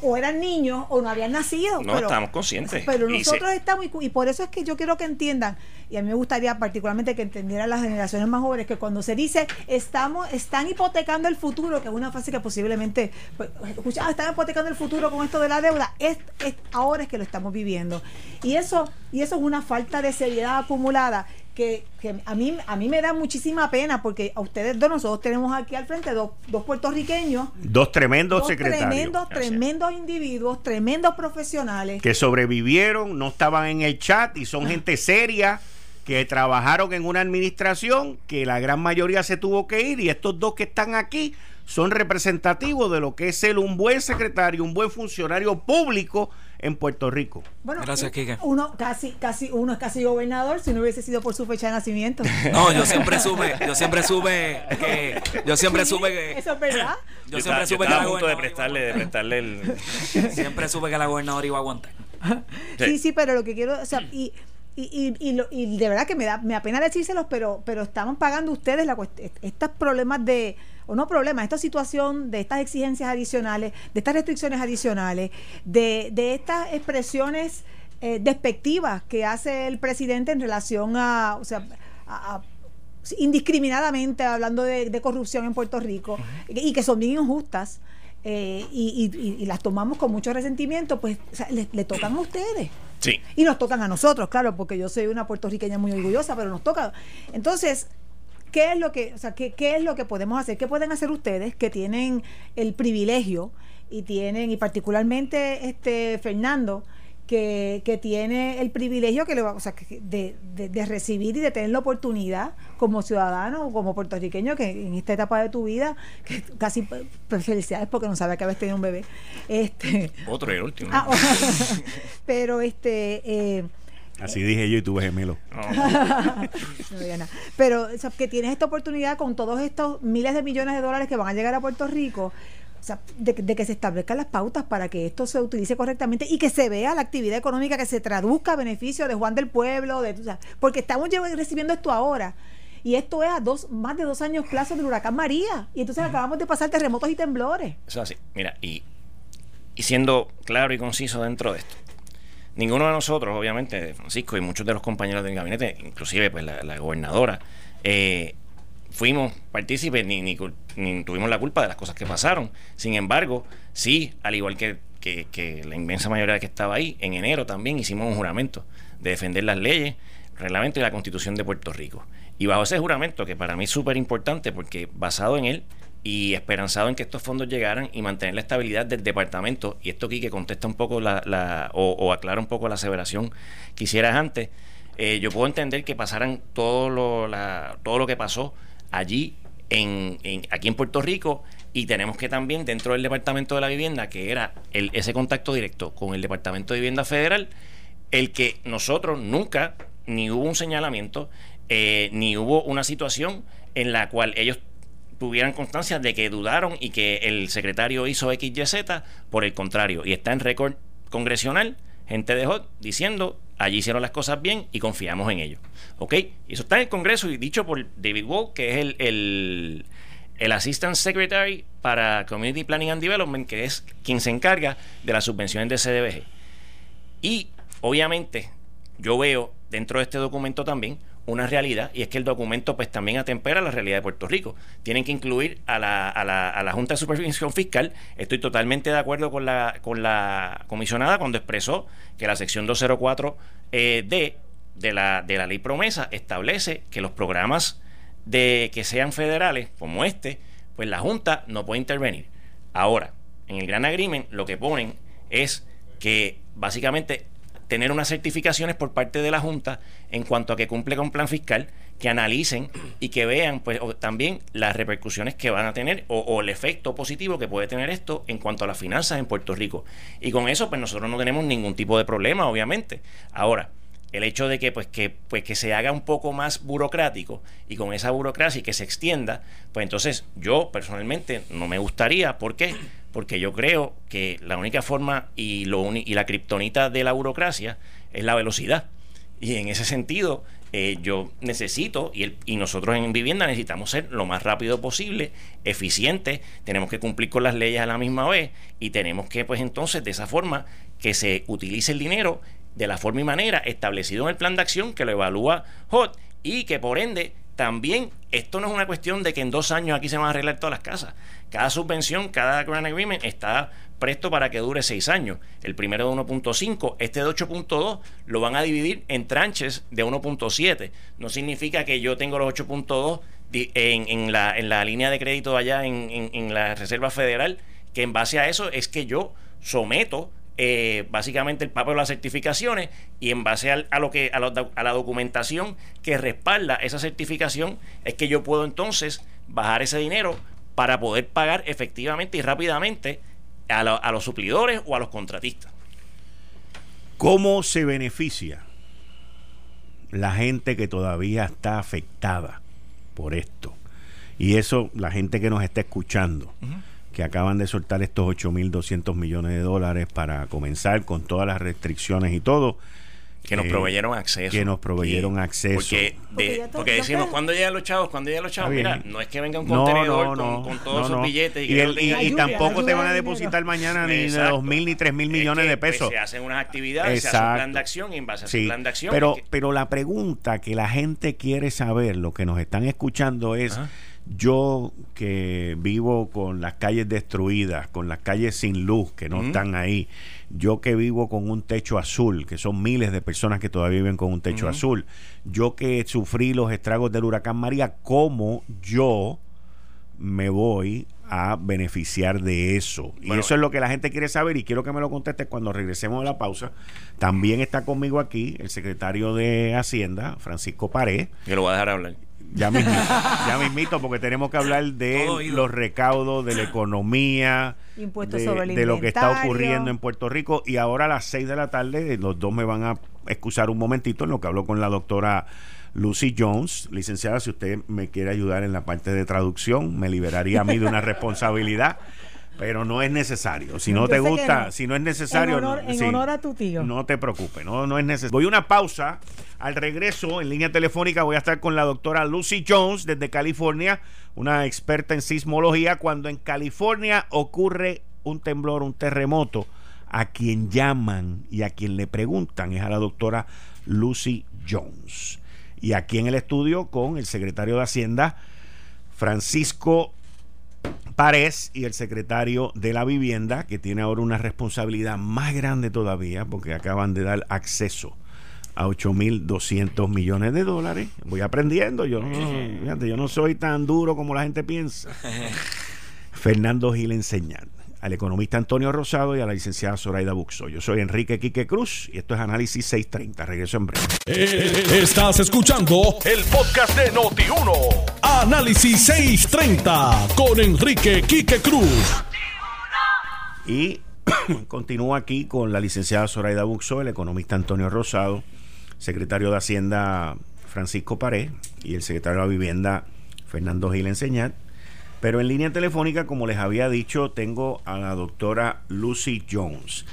S7: o, eran niños o no habían nacido.
S5: No, estamos conscientes.
S7: Pero nosotros estamos, y, por eso es que yo quiero que entiendan, y a mí me gustaría particularmente que entendieran las generaciones más jóvenes, que cuando se dice estamos, están hipotecando el futuro, que es una frase que posiblemente, pues, escucha, están hipotecando el futuro con esto de la deuda, es, ahora es que lo estamos viviendo. Y eso, y eso es una falta de seriedad acumulada que, a, mí, a mí me da muchísima pena porque a ustedes dos, nosotros tenemos aquí al frente dos, dos puertorriqueños.
S2: Dos tremendos secretarios.
S7: Tremendos, tremendos individuos, tremendos profesionales.
S2: Que sobrevivieron, no estaban en el chat y son gente seria que trabajaron en una administración que la gran mayoría se tuvo que ir y estos dos que están aquí son representativos de lo que es ser un buen secretario, un buen funcionario público en Puerto Rico.
S7: Bueno, Gracias, Kike. Uno casi, casi, uno es casi gobernador si no hubiese sido por su fecha de nacimiento.
S6: No, yo siempre supe, yo siempre supe que, yo siempre supe que.
S7: Eso es verdad.
S5: Yo, siempre supe que la punto de prestarle, de prestarle el.
S6: Siempre supe que la gobernadora iba a aguantar.
S7: Sí, sí, pero lo que quiero, o sea, y y, y, y, de verdad que me da me apena decírselos, pero pero estamos pagando ustedes la estos problemas de o no problemas, esta situación de estas exigencias adicionales, de estas restricciones adicionales, de, de estas expresiones eh, despectivas que hace el presidente en relación a, o sea, indiscriminadamente hablando de, corrupción en Puerto Rico y que son bien injustas. Eh, y, las tomamos con mucho resentimiento, pues le, tocan a ustedes.
S5: Sí.
S7: Y nos tocan a nosotros, claro, porque yo soy una puertorriqueña muy orgullosa, pero nos toca. Entonces, ¿qué es lo que, o sea, qué, qué es lo que podemos hacer? ¿Qué pueden hacer ustedes que tienen el privilegio y tienen, y particularmente este Fernando, que, que, tiene el privilegio que le va, o sea, de, de, recibir y de tener la oportunidad como ciudadano o como puertorriqueño que en esta etapa de tu vida, que casi pues, pues felicidades porque no sabía que habías tenido un bebé. Este,
S5: Otro y el último.
S7: Ah, pero este eh,
S2: Así dije yo y tuve gemelo.
S7: Pero que tienes esta oportunidad con todos estos miles de millones de dólares que van a llegar a Puerto Rico o sea, de, que se establezcan las pautas para que esto se utilice correctamente y que se vea la actividad económica que se traduzca a beneficio de Juan del Pueblo, de, porque estamos recibiendo esto ahora. Y esto es a dos, más de dos años plazo del huracán María. Y entonces acabamos de pasar terremotos y temblores.
S5: Eso así. Mira, y, y siendo claro y conciso dentro de esto. Ninguno de nosotros, obviamente, Francisco y muchos de los compañeros del gabinete, inclusive pues la, gobernadora, eh, fuimos partícipes ni, tuvimos la culpa de las cosas que pasaron. Sin embargo, sí, al igual que, que, la inmensa mayoría que estaba ahí, en enero también hicimos un juramento de defender las leyes reglamento y la constitución de Puerto Rico. Y bajo ese juramento, que para mí es súper importante porque basado en él y esperanzado en que estos fondos llegaran y mantener la estabilidad del departamento, y esto aquí que contesta un poco la, o, aclara un poco la aseveración que hicieras antes, eh, yo puedo entender que pasaran todo lo, todo lo que pasó allí en, aquí en Puerto Rico y tenemos que también dentro del Departamento de la Vivienda, que era el, ese contacto directo con el Departamento de Vivienda Federal, el que nosotros nunca, ni hubo un señalamiento, eh, ni hubo una situación en la cual ellos tuvieran constancia de que dudaron y que el secretario hizo XYZ, por el contrario, y está en récord congresional, gente de HOT diciendo, allí hicieron las cosas bien y confiamos en ellos. ¿Ok? Y eso está en el Congreso y dicho por David Wall, que es el, el, el Assistant Secretary para Community Planning and Development, que es quien se encarga de las subvenciones de CDBG. Y obviamente yo veo dentro de este documento también una realidad y es que el documento pues también atempera la realidad de Puerto Rico. Tienen que incluir a la, a la, a la Junta de Supervisión Fiscal. Estoy totalmente de acuerdo con la, con la comisionada cuando expresó que la sección 204 eh, D de la, de la ley promesa establece que los programas de que sean federales como este, pues la Junta no puede intervenir. Ahora, en el Gran Agreement lo que ponen es que básicamente tener unas certificaciones por parte de la Junta en cuanto a que cumple con plan fiscal, que analicen y que vean pues también las repercusiones que van a tener o, el efecto positivo que puede tener esto en cuanto a las finanzas en Puerto Rico. Y con eso pues nosotros no tenemos ningún tipo de problema, obviamente. Ahora, el hecho de que pues que pues que se haga un poco más burocrático y con esa burocracia y que se extienda, pues entonces yo personalmente no me gustaría, ¿por qué? Porque yo creo que la única forma y, lo y la kriptonita de la burocracia es la velocidad. Y en ese sentido, eh, yo necesito, y, el, y nosotros en vivienda necesitamos ser lo más rápido posible, eficiente, tenemos que cumplir con las leyes a la misma vez y tenemos que, pues entonces, de esa forma, que se utilice el dinero de la forma y manera establecido en el plan de acción que lo evalúa HOT y que por ende también esto no es una cuestión de que en dos años aquí se van a arreglar todas las casas. Cada subvención, cada grant agreement está presto para que dure seis años. El primero de 1.5, este de 8.2 lo van a dividir en tranches de 1.7. No significa que yo tengo los 8.2 en, en, la, en la línea de crédito allá en, en la Reserva Federal, que en base a eso es que yo someto eh, básicamente el papel de las certificaciones y en base a, lo que a, la documentación que respalda esa certificación es que yo puedo entonces bajar ese dinero para poder pagar efectivamente y rápidamente a, a los suplidores o a los contratistas.
S2: ¿Cómo se beneficia la gente que todavía está afectada por esto? Y eso, la gente que nos está escuchando que acaban de soltar estos 8.200 millones de dólares para comenzar con todas las restricciones y todo.
S5: Que nos eh, proveyeron acceso.
S2: Que nos proveyeron acceso.
S5: Porque, decimos, ¿cuándo llegan los chavos? ¿Cuándo llegan los chavos? Mira, no es que venga un contenedor con, todos esos billetes.
S2: Y, tampoco te van a depositar mañana ni de 2.000 ni 3.000 millones de pues, pesos.
S5: se hacen unas actividades, se hace un plan de acción y en base a ese plan de acción.
S2: Pero, pero la pregunta que la gente quiere saber, lo que nos están escuchando es... Yo que vivo con las calles destruidas, con las calles sin luz que no están ahí, yo que vivo con un techo azul, que son miles de personas que todavía viven con un techo azul, yo que sufrí los estragos del huracán María, ¿cómo yo me voy a beneficiar de eso. y eso es lo que la gente quiere saber y quiero que me lo conteste cuando regresemos a la pausa. También está conmigo aquí el secretario de Hacienda, Francisco Pared.
S5: Que lo voy a dejar hablar.
S2: Ya mismito, ya mismito, porque tenemos que hablar de los recaudos, de la economía, de, de lo que está ocurriendo en Puerto Rico. Y ahora a las 6 de la tarde, los dos me van a excusar un momentito en lo que hablo con la doctora Lucy Jones. Licenciada, si usted me quiere ayudar en la parte de traducción, me liberaría a mí de una responsabilidad pero no es necesario. Si no te gusta, si no es necesario,
S7: en honor, a tu tío.
S2: No te preocupes, no, no es necesario. Voy a una pausa. Al regreso, en línea telefónica, voy a estar con la doctora Lucy Jones desde California, una experta en sismología. Cuando en California ocurre un temblor, un terremoto, a quien llaman y a quien le preguntan es a la doctora Lucy Jones. Y aquí en el estudio con el secretario de Hacienda, Francisco Párez y el secretario de la vivienda, que tiene ahora una responsabilidad más grande todavía, porque acaban de dar acceso a 8.200 millones de dólares. Voy aprendiendo, yo no, yo no soy tan duro como la gente piensa. Fernando Gil Enseñar, al economista Antonio Rosado y a la licenciada Zoraida Buxo. Yo soy Enrique Quique Cruz y esto es Análisis 630. Regreso en breve.
S1: Eh, estás escuchando el podcast de Noti1. Análisis 630 con Enrique Quique Cruz.
S2: Y continúo aquí con la licenciada Zoraida Buxo, el economista Antonio Rosado, secretario de Hacienda Francisco Pared y el secretario de la Vivienda Fernando Gil Enseñar. Pero en línea telefónica, como les había dicho, tengo a la doctora Lucy Jones.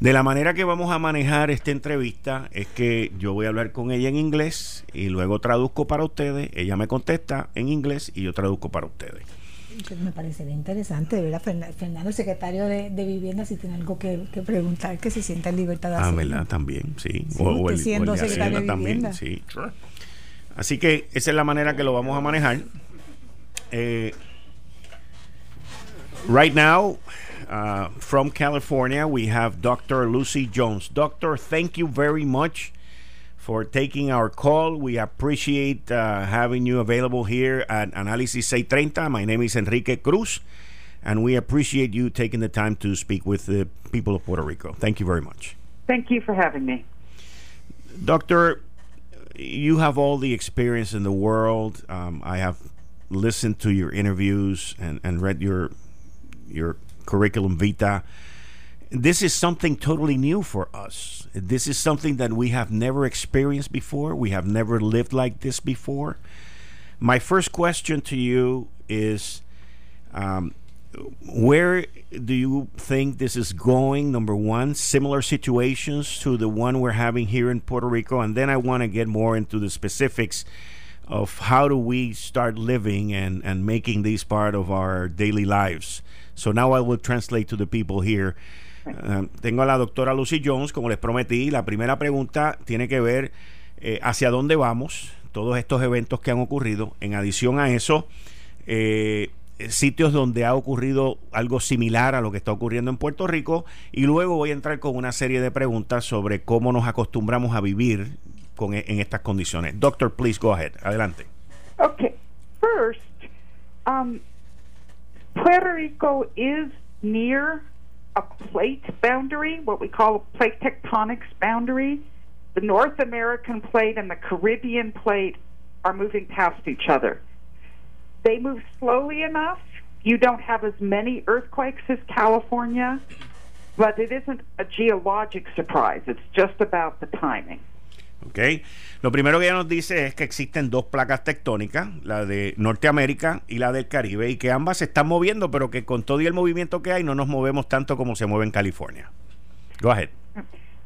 S2: De la manera que vamos a manejar esta entrevista es que yo voy a hablar con ella en inglés y luego traduzco para ustedes, ella me contesta en inglés y yo traduzco para ustedes.
S7: Me parecería interesante, ¿verdad? Fernando, el secretario de, Vivienda, si tiene algo que, preguntar, que se sienta en libertad de
S2: Ah, ¿verdad? También, sí. o,
S7: siendo secretario de También,
S2: sí. Así que esa es la manera que lo vamos a manejar. Eh, Right now, uh, from California, we have Dr. Lucy Jones. Doctor, thank you very much for taking our call. We appreciate uh, having you available here at Análisis 630. My name is Enrique Cruz, and we appreciate you taking the time to speak with the people of Puerto Rico. Thank you very much.
S8: Thank you for having me.
S2: Doctor, you have all the experience in the world. Um, I have listened to your interviews and, and read your your curriculum vitae. This is something totally new for us. This is something that we have never experienced before. We have never lived like this before. My first question to you is um, where do you think this is going? Number one, similar situations to the one we're having here in Puerto Rico. And then I want to get more into the specifics of how do we start living and, and making these part of our daily lives. So now I will translate to the people here. Uh, tengo a la doctora Lucy Jones, como les prometí. La primera pregunta tiene que ver eh, hacia dónde vamos, todos estos eventos que han ocurrido. En adición a eso, eh, sitios donde ha ocurrido algo similar a lo que está ocurriendo en Puerto Rico. Y luego voy a entrar con una serie de preguntas sobre cómo nos acostumbramos a vivir con, e, en estas condiciones. Doctor, please go ahead. Adelante.
S8: Okay. First, um, Puerto Rico is near a plate boundary, what we call a plate tectonics boundary. The North American plate and the Caribbean plate are moving past each other. They move slowly enough. You don't have as many earthquakes as California, but it isn't a geologic surprise. It's just about the timing.
S2: Okay. Lo primero que ella nos dice es que existen dos placas tectónicas, la de Norteamérica y la del Caribe, y que ambas se están moviendo, pero que con todo y el movimiento que hay no nos movemos tanto como se mueve en California. Go ahead.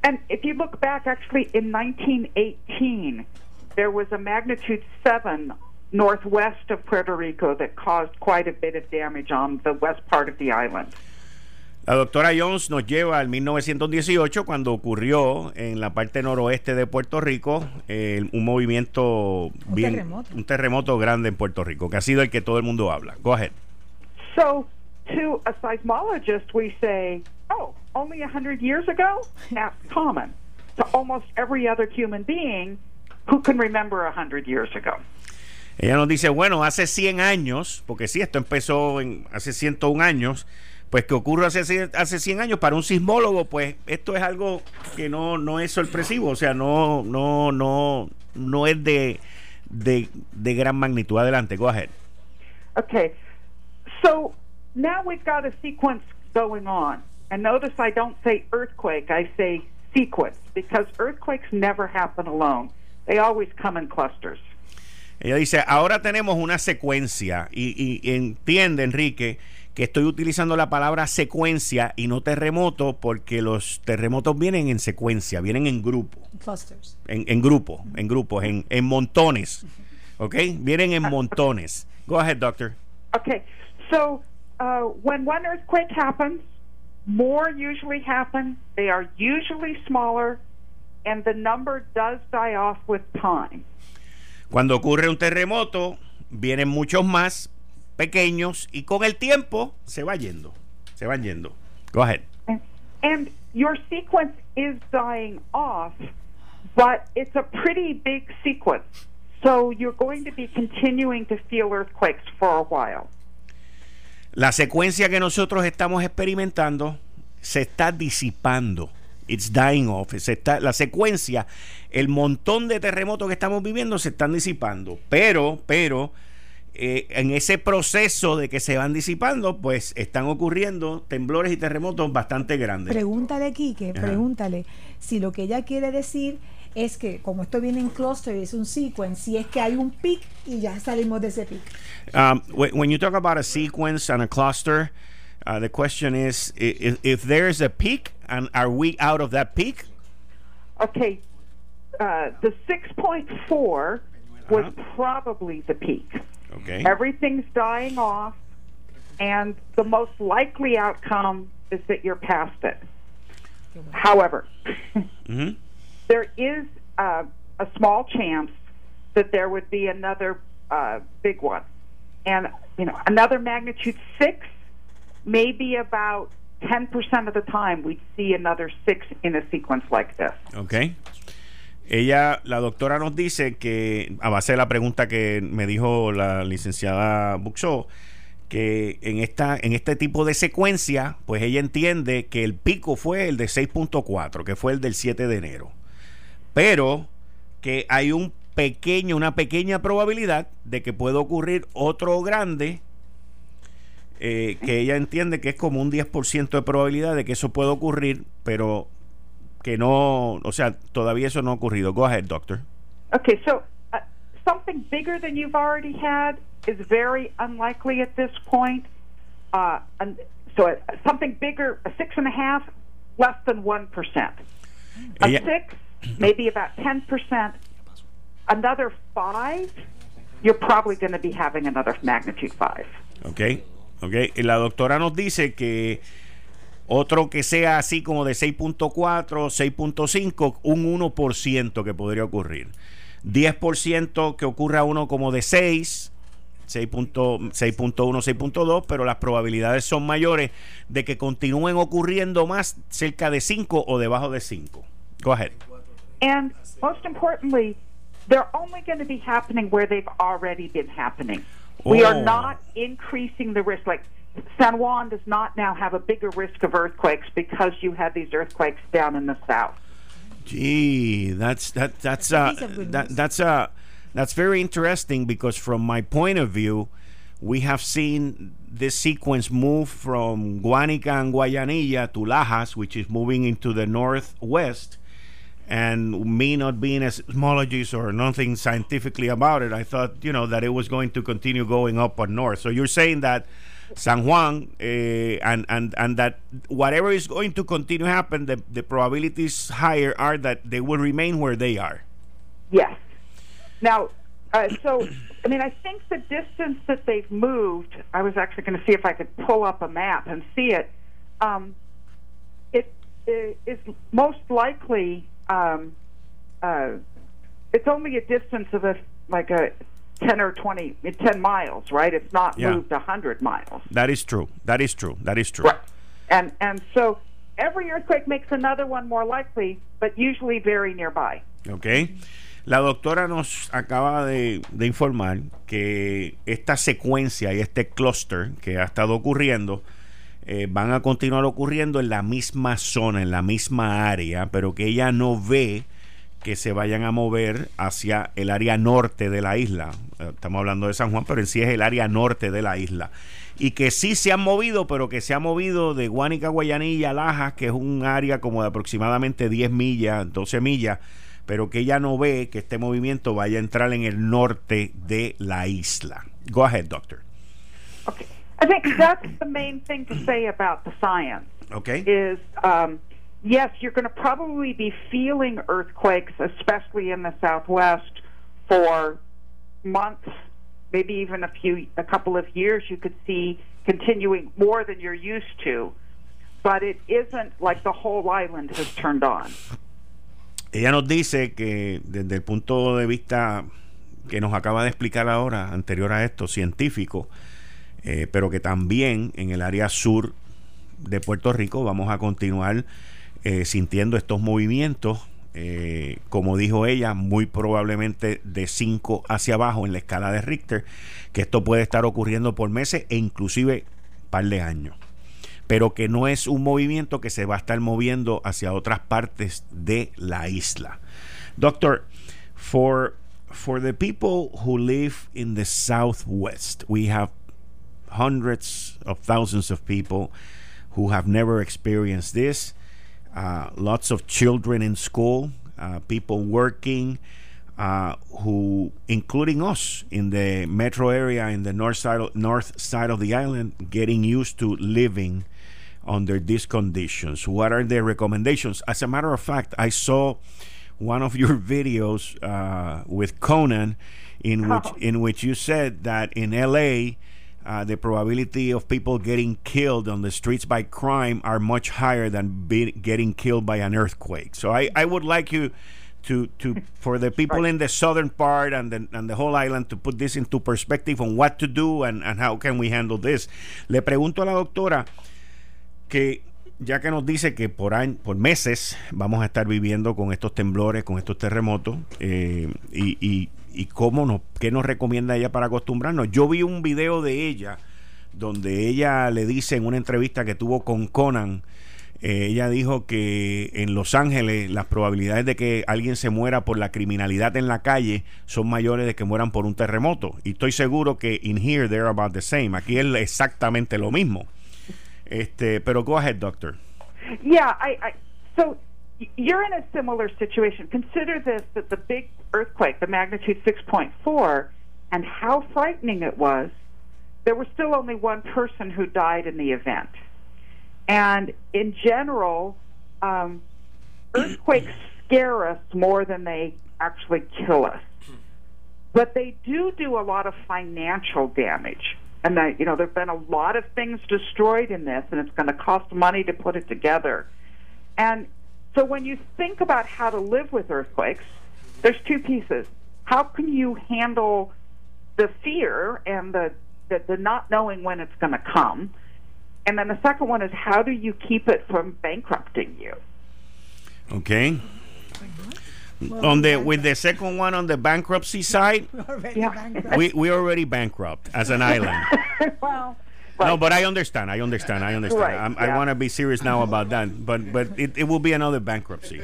S8: And if you look back, actually, in 1918, there was a magnitude 7 northwest of Puerto Rico that caused quite a bit of damage on the west part of the island.
S2: La doctora Jones nos lleva al 1918 cuando ocurrió en la parte noroeste de Puerto Rico eh, un movimiento
S7: un
S2: bien
S7: terremoto.
S2: un terremoto grande en Puerto Rico que ha sido el que todo el mundo habla. Go ahead.
S8: So, to a seismologist, we say, "Oh, only a hundred years ago." That's common. To almost every other human being who can remember a hundred years ago.
S2: Ella nos dice, bueno, hace 100 años, porque sí, esto empezó en, hace 101 años, pues que ocurre hace, hace 100 años para un sismólogo, pues esto es algo que no, no es sorpresivo, o sea, no, no, no, no es de, de, de gran magnitud. Adelante, go ahead.
S8: Okay, so now we've got a sequence going on. And notice I don't say earthquake, I say sequence, because earthquakes never happen alone. They always come in clusters.
S2: Ella dice, ahora tenemos una secuencia y, y, y entiende, Enrique, que estoy utilizando la palabra secuencia y no terremoto porque los terremotos vienen en secuencia, vienen en grupo.
S7: Clusters.
S2: En, en grupo, en grupos, en, en montones. ¿Ok? Vienen en montones. Go ahead, doctor.
S8: Okay, so uh, when one earthquake happens, more usually happen. They are usually smaller, and the number does die off with time.
S2: Cuando ocurre un terremoto, vienen muchos más pequeños y con el tiempo se va yendo. Se van yendo. Go ahead.
S8: And, and your sequence is dying off, but it's a pretty big sequence. So you're going to be continuing to feel earthquakes for a while.
S2: La secuencia que nosotros estamos experimentando se está disipando. It's dying off. Se está, la secuencia, el montón de terremotos que estamos viviendo se están disipando. Pero, pero, eh, en ese proceso de que se van disipando, pues están ocurriendo temblores y terremotos bastante grandes.
S7: Pregúntale, Quique, pregúntale si lo que ella quiere decir es que como esto viene en cluster es un sequence, si es que hay un peak y ya salimos de ese peak.
S2: Um, when you talk about a sequence and a cluster, uh, the question is if, if there is a peak, and are we out of that peak?
S8: Okay, uh, the 6.4 was uh-huh. probably the peak.
S2: Okay.
S8: Everything's dying off, and the most likely outcome is that you're past it. However, mm-hmm. there is uh, a small chance that there would be another uh, big one, and you know another magnitude six, maybe about ten percent of the time we'd see another six in a sequence like this.
S2: Okay. Ella, la doctora nos dice que, a base de la pregunta que me dijo la licenciada Buxo, que en, esta, en este tipo de secuencia, pues ella entiende que el pico fue el de 6.4, que fue el del 7 de enero. Pero que hay un pequeño, una pequeña probabilidad de que pueda ocurrir otro grande, eh, que ella entiende que es como un 10% de probabilidad de que eso pueda ocurrir, pero que no, o sea, todavía eso no ha ocurrido. Go ahead, doctor.
S8: Okay, so uh, something bigger than you've already had is very unlikely at this point. Uh, and so uh, something bigger, a six and a half, less than one percent. A Ella, six, maybe about ten percent. Another five, you're probably going to be having another magnitude five.
S2: Okay, okay. La doctora nos dice que Otro que sea así como de 6.4, 6.5, un 1% que podría ocurrir. 10% que ocurra uno como de 6, 6.1, 6.2, pero las probabilidades son mayores de que continúen ocurriendo más cerca de 5 o debajo de 5. Go ahead.
S8: And most importantly, they're only going to be happening where they've already been happening. We are oh. not increasing the risk. Like San Juan does not now have a bigger risk of earthquakes because you had these earthquakes down in the south.
S2: Gee, that's that that's uh that that's uh that's very interesting because from my point of view, we have seen this sequence move from Guanica and Guayanilla to Lajas, which is moving into the northwest. And me not being a seismologist or nothing scientifically about it, I thought, you know, that it was going to continue going up and north. So you're saying that San Juan, uh, and and and that whatever is going to continue happen, the the probabilities higher are that they will remain where they are.
S8: Yes. Now, uh, so I mean, I think the distance that they've moved. I was actually going to see if I could pull up a map and see it. Um, it, it is most likely. Um, uh, it's only a distance of a like a 10 or 20, 10 miles, right? It's not yeah. moved 100 miles.
S2: That is true. That is true. That is true.
S8: Right. And, and so every earthquake makes another one more likely, but usually very nearby.
S2: Okay. La doctora nos acaba de, de, informar que esta secuencia y este cluster que ha estado ocurriendo eh, van a continuar ocurriendo en la misma zona, en la misma área, pero que ella no ve que se vayan a mover hacia el área norte de la isla. Eh, estamos hablando de San Juan, pero en sí es el área norte de la isla. Y que sí se han movido, pero que se ha movido de Guánica, Guayanilla Lajas, que es un área como de aproximadamente 10 millas, 12 millas, pero que ella no ve que este movimiento vaya a entrar en el norte de la isla. Go ahead, doctor.
S8: Okay. I think that's the main thing to say about the science.
S2: Okay.
S8: Is um, yes, you're going to probably be feeling earthquakes, especially in the Southwest, for months, maybe even a few, a couple of years. You could see continuing more than you're used to, but it isn't like the whole island has turned on.
S2: Ella nos dice que desde el punto de vista que nos acaba de explicar ahora, anterior a esto, científico, eh, pero que también en el área sur de Puerto Rico vamos a continuar eh, sintiendo estos movimientos eh, como dijo ella, muy probablemente de 5 hacia abajo en la escala de Richter, que esto puede estar ocurriendo por meses e inclusive par de años. Pero que no es un movimiento que se va a estar moviendo hacia otras partes de la isla. Doctor, for for the people who live in the southwest, we have hundreds of thousands of people who have never experienced this. Uh, lots of children in school, uh, people working, uh, who, including us in the metro area in the north side of, north side of the island, getting used to living under these conditions. What are the recommendations? As a matter of fact, I saw one of your videos uh, with Conan, in which oh. in which you said that in L.A. Uh, the probability of people getting killed on the streets by crime are much higher than be, getting killed by an earthquake. So I, I would like you to to for the people in the southern part and the, and the whole island to put this into perspective on what to do and, and how can we handle this. Le pregunto a la doctora que ya que nos dice que por, año, por meses vamos a estar viviendo con estos temblores, con estos terremotos, eh, y, y, y, cómo nos, qué nos recomienda ella para acostumbrarnos. Yo vi un video de ella donde ella le dice en una entrevista que tuvo con Conan, eh, ella dijo que en Los Ángeles las probabilidades de que alguien se muera por la criminalidad en la calle son mayores de que mueran por un terremoto. Y estoy seguro que in here they're about the same. Aquí es exactamente lo mismo. Este, pero go ahead, doctor.
S8: Yeah, I, I so you're in a similar situation. Consider this that the big earthquake, the magnitude 6.4, and how frightening it was. There was still only one person who died in the event. And in general, um, earthquakes scare us more than they actually kill us. But they do do a lot of financial damage and that you know there've been a lot of things destroyed in this and it's going to cost money to put it together and so when you think about how to live with earthquakes there's two pieces how can you handle the fear and the the, the not knowing when it's going to come and then the second one is how do you keep it from bankrupting you
S2: okay well, on the with the second one on the bankruptcy side,
S7: yeah.
S2: we we already bankrupt as an island.
S8: well.
S2: No, but I understand. I understand. I understand. Right, yeah. I want to be serious now about that. But but it, it will be another bankruptcy.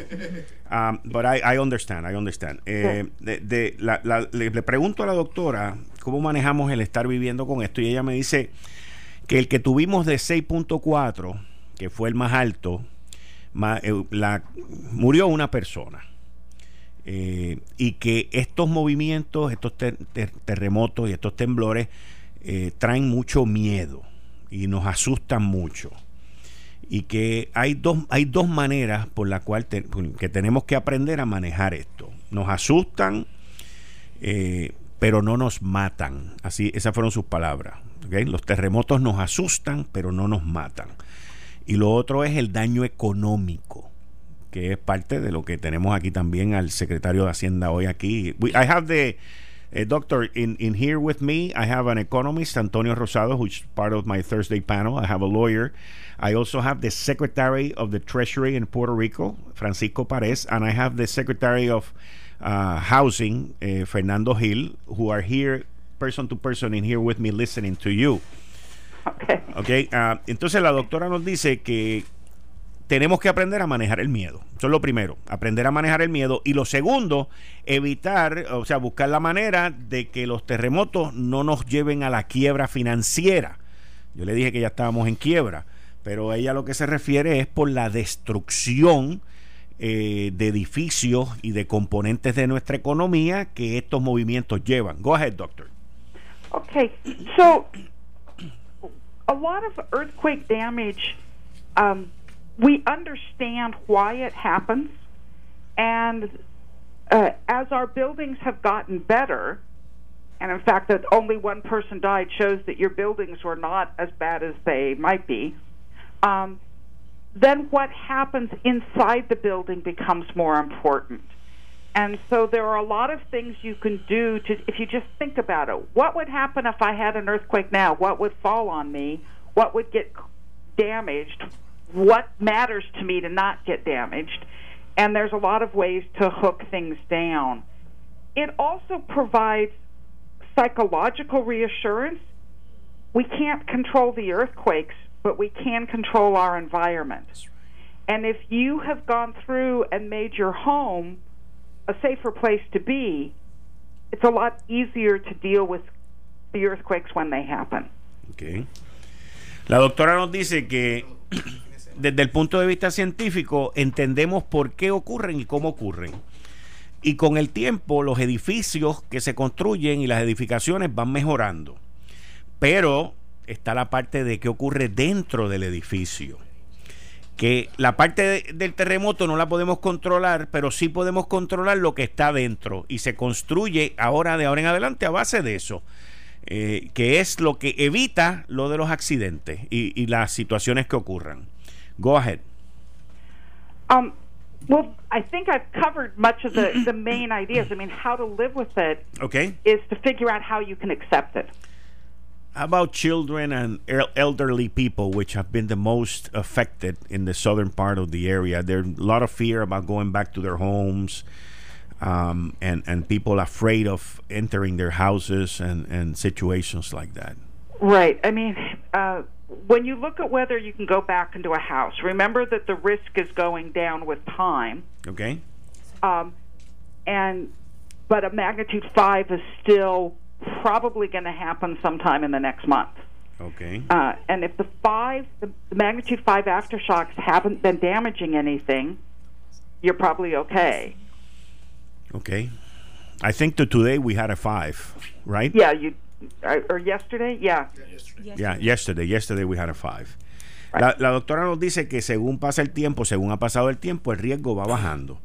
S2: Um, but I, I understand. I understand. Eh, de, de, la, la, le, le, pregunto a la doctora cómo manejamos el estar viviendo con esto y ella me dice que el que tuvimos de 6.4, que fue el más alto, eh, la, murió una persona. Eh, y que estos movimientos, estos terremotos y estos temblores eh, traen mucho miedo y nos asustan mucho. Y que hay dos, hay dos maneras por las cuales que tenemos que aprender a manejar esto. Nos asustan, eh, pero no nos matan. Así, esas fueron sus palabras. Los terremotos nos asustan, pero no nos matan. Y lo otro es el daño económico que es parte de lo que tenemos aquí también al secretario de Hacienda hoy aquí. I have the uh, doctor in, in here with me. I have an economist, Antonio Rosado, who's part of my Thursday panel. I have a lawyer. I also have the Secretary of the Treasury in Puerto Rico, Francisco Pares, and I have the Secretary of uh, Housing, uh, Fernando Gil, who are here person to person in here with me listening to you.
S8: Okay.
S2: Okay. Uh, entonces la doctora nos dice que tenemos que aprender a manejar el miedo. Eso es lo primero, aprender a manejar el miedo. Y lo segundo, evitar, o sea, buscar la manera de que los terremotos no nos lleven a la quiebra financiera. Yo le dije que ya estábamos en quiebra, pero ella lo que se refiere es por la destrucción eh, de edificios y de componentes de nuestra economía que estos movimientos llevan. Go ahead, doctor.
S8: Okay, so a lot of earthquake damage um, we understand why it happens, and uh, as our buildings have gotten better, and in fact, that only one person died shows that your buildings were not as bad as they might be. Um, then what happens inside the building becomes more important. And so there are a lot of things you can do to, if you just think about it. What would happen if I had an earthquake now? What would fall on me? What would get damaged? What matters to me to not get damaged. and there's a lot of ways to hook things down. It also provides psychological reassurance. We can't control the earthquakes, but we can control our environment. And if you have gone through and made your home a safer place to be, it's a lot easier to deal with the earthquakes when they happen.
S2: Okay. La doctora nos dice que desde el punto de vista científico entendemos por qué ocurren y cómo ocurren. Y con el tiempo los edificios que se construyen y las edificaciones van mejorando. Pero está la parte de qué ocurre dentro del edificio. Que la parte del terremoto no la podemos controlar, pero sí podemos controlar lo que está dentro. Y se construye ahora de ahora en adelante a base de eso. Eh, que es lo que evita lo de los accidentes y, y las situaciones que ocurran. Go ahead.
S8: Um, well, I think I've covered much of the, the main ideas. I mean, how to live with it
S2: Okay.
S8: is to figure out how you can accept it.
S2: How about children and el- elderly people, which have been the most affected in the southern part of the area? There's a lot of fear about going back to their homes, um, and and people afraid of entering their houses and and situations like that.
S8: Right. I mean, uh, when you look at whether you can go back into a house, remember that the risk is going down with time.
S2: Okay.
S8: Um, and but a magnitude five is still probably going to happen sometime in the next month.
S2: Okay.
S8: Uh, and if the five, the, magnitude five aftershocks haven't been damaging anything, you're probably okay.
S2: Okay. I think that today we had a five, right?
S8: Yeah, you or, or yesterday, yeah.
S2: Yeah, yesterday. Yesterday we had a five. La, la doctora nos dice que según pasa el tiempo, según ha pasado el tiempo, el riesgo va bajando.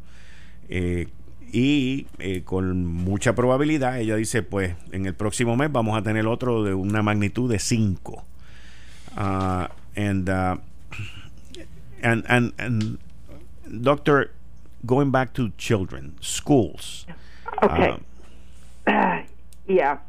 S2: Eh, y eh, con mucha probabilidad, ella dice, pues en el próximo mes vamos a tener otro de una magnitud de 5. Uh, and, uh, and, and, and, doctor, going back to children, schools.
S8: Okay.
S2: uh,
S8: yeah.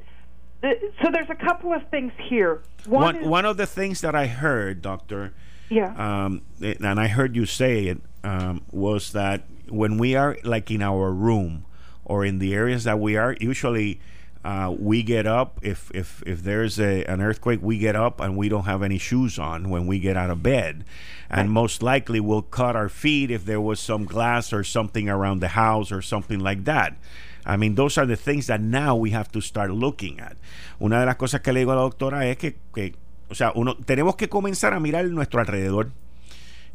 S8: So there's a couple of things here. One,
S2: one,
S8: is,
S2: one of the things that I heard, doctor,
S8: yeah.
S2: um, and I heard you say it, um, was that when we are like in our room or in the areas that we are, usually uh, we get up if if if there's a, an earthquake, we get up and we don't have any shoes on when we get out of bed, and most likely we'll cut our feet if there was some glass or something around the house or something like that. I mean, those are the things that now we have to start looking at. Una de las cosas que le digo a la doctora es que, que o sea, uno tenemos que comenzar a mirar nuestro alrededor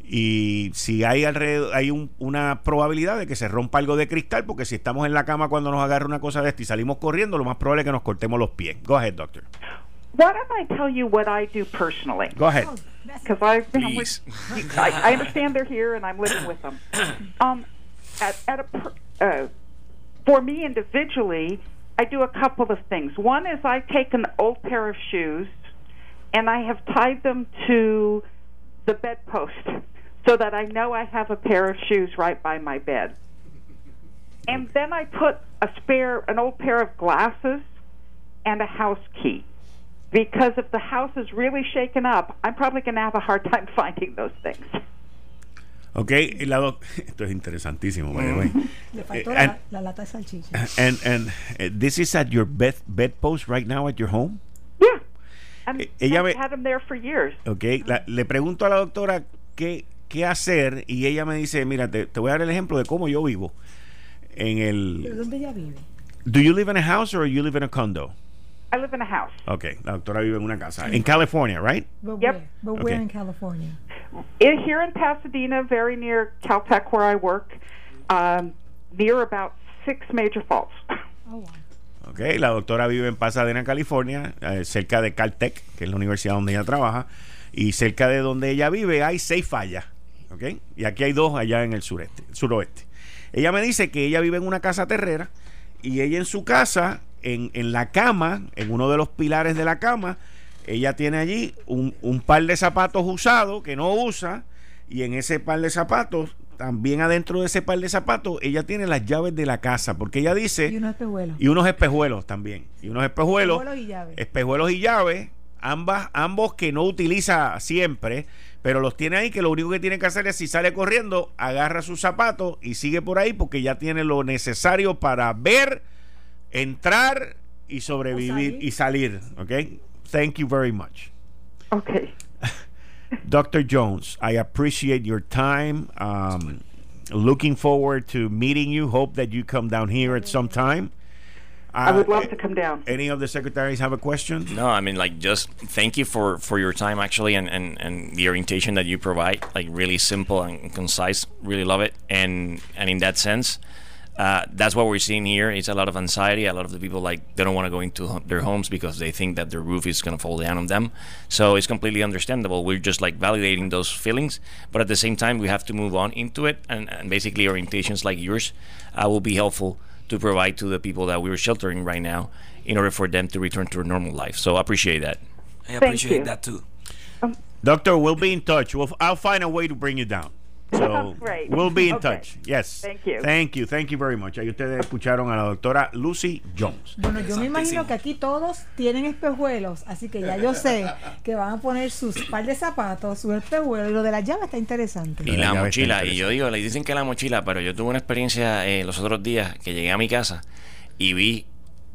S2: y si hay alrededor hay un, una probabilidad de que se rompa algo de cristal porque si estamos en la cama cuando nos agarra una cosa de esta y salimos corriendo lo más probable es que nos cortemos los pies go ahead doctor
S8: Why don't I tell you what I do personally?
S2: go ahead
S8: Because I've been with, I, I understand they're here and I'm living with them. Um, at, at a, per- uh, for me individually, I do a couple of things. One is I take an old pair of shoes and I have tied them to the bedpost so that I know I have a pair of shoes right by my bed. And then I put a spare, an old pair of glasses and a house key. Because if the house is really shaken up, I'm probably going to have a hard time finding those things.
S2: Ok y la doc- esto es interesantísimo by the way.
S7: Le faltó
S2: Eh,
S7: la,
S2: and,
S7: la lata de salchicha.
S2: and and uh, this is at your bed bedpost right now at your home
S8: Yeah.
S2: Eh, ella
S8: I've
S2: me-
S8: had them there for years.
S2: Ok, la- le pregunto a la doctora qué, qué hacer y ella me dice, mira, te, te voy a dar el ejemplo de cómo yo vivo. En
S7: ¿Pero
S2: el...
S7: dónde ella vive?
S2: ¿Do you live in a house or you live in a condo?
S8: I live in a house.
S2: Ok, la doctora vive en una casa. En California, right?
S7: But
S8: Yep.
S7: where? But
S2: Okay.
S7: where in California?
S8: In, here in Pasadena, very near Caltech where I work, um, near about six major faults.
S7: Oh, wow.
S2: Ok, la doctora vive en Pasadena, California, eh, cerca de Caltech, que es la universidad donde ella trabaja, y cerca de donde ella vive hay seis fallas. Ok, y aquí hay dos allá en el sureste, suroeste. Ella me dice que ella vive en una casa terrera y ella en su casa, en, en la cama, en uno de los pilares de la cama, ella tiene allí un, un par de zapatos usados que no usa y en ese par de zapatos, también adentro de ese par de zapatos, ella tiene las llaves de la casa, porque ella dice...
S7: Y unos espejuelos.
S2: Y unos espejuelos también. Y unos espejuelos.
S7: Espejuelos y llaves.
S2: Espejuelos y llaves. ambas, ambos que no utiliza siempre, pero los tiene ahí que lo único que tiene que hacer es si sale corriendo, agarra sus zapatos y sigue por ahí porque ya tiene lo necesario para ver, entrar y sobrevivir y salir. Okay? Thank you very much.
S8: Okay.
S2: Dr. Jones, I appreciate your time. Um, looking forward to meeting you. Hope that you come down here at some time.
S8: I would
S2: Uh,
S8: love to come down.
S2: Any of the secretaries have a question?
S5: No, I mean like just thank you for for your time actually and and and the orientation that you provide like really simple and concise. Really love it and and in that sense. Uh, that's what we're seeing here. It's a lot of anxiety. A lot of the people like they don't want to go into their homes because they think that their roof is going to fall down on them. So it's completely understandable. We're just like validating those feelings, but at the same time, we have to move on into it. And, and basically, orientations like yours uh, will be helpful to provide to the people that we're sheltering right now in order for them to return to a normal life. So I appreciate that.
S6: I
S8: Thank
S6: appreciate
S8: you.
S6: that too.
S2: Doctor, we'll be in touch. We'll, I'll find a way to bring you down. So
S8: Great.
S2: we'll be in
S8: Okay.
S2: touch. Yes.
S8: Thank you.
S2: Thank you. Thank you very much. Ahí ustedes escucharon a la doctora Lucy Jones.
S7: Bueno, yo me imagino que aquí todos tienen espejuelos, así que ya yo sé que van a poner sus par de zapatos, sus espejuelos, y lo de la llave está interesante.
S5: Y
S2: La
S5: mochila, y yo digo, le dicen que la mochila, pero yo tuve una experiencia eh, los otros días que llegué a mi casa y vi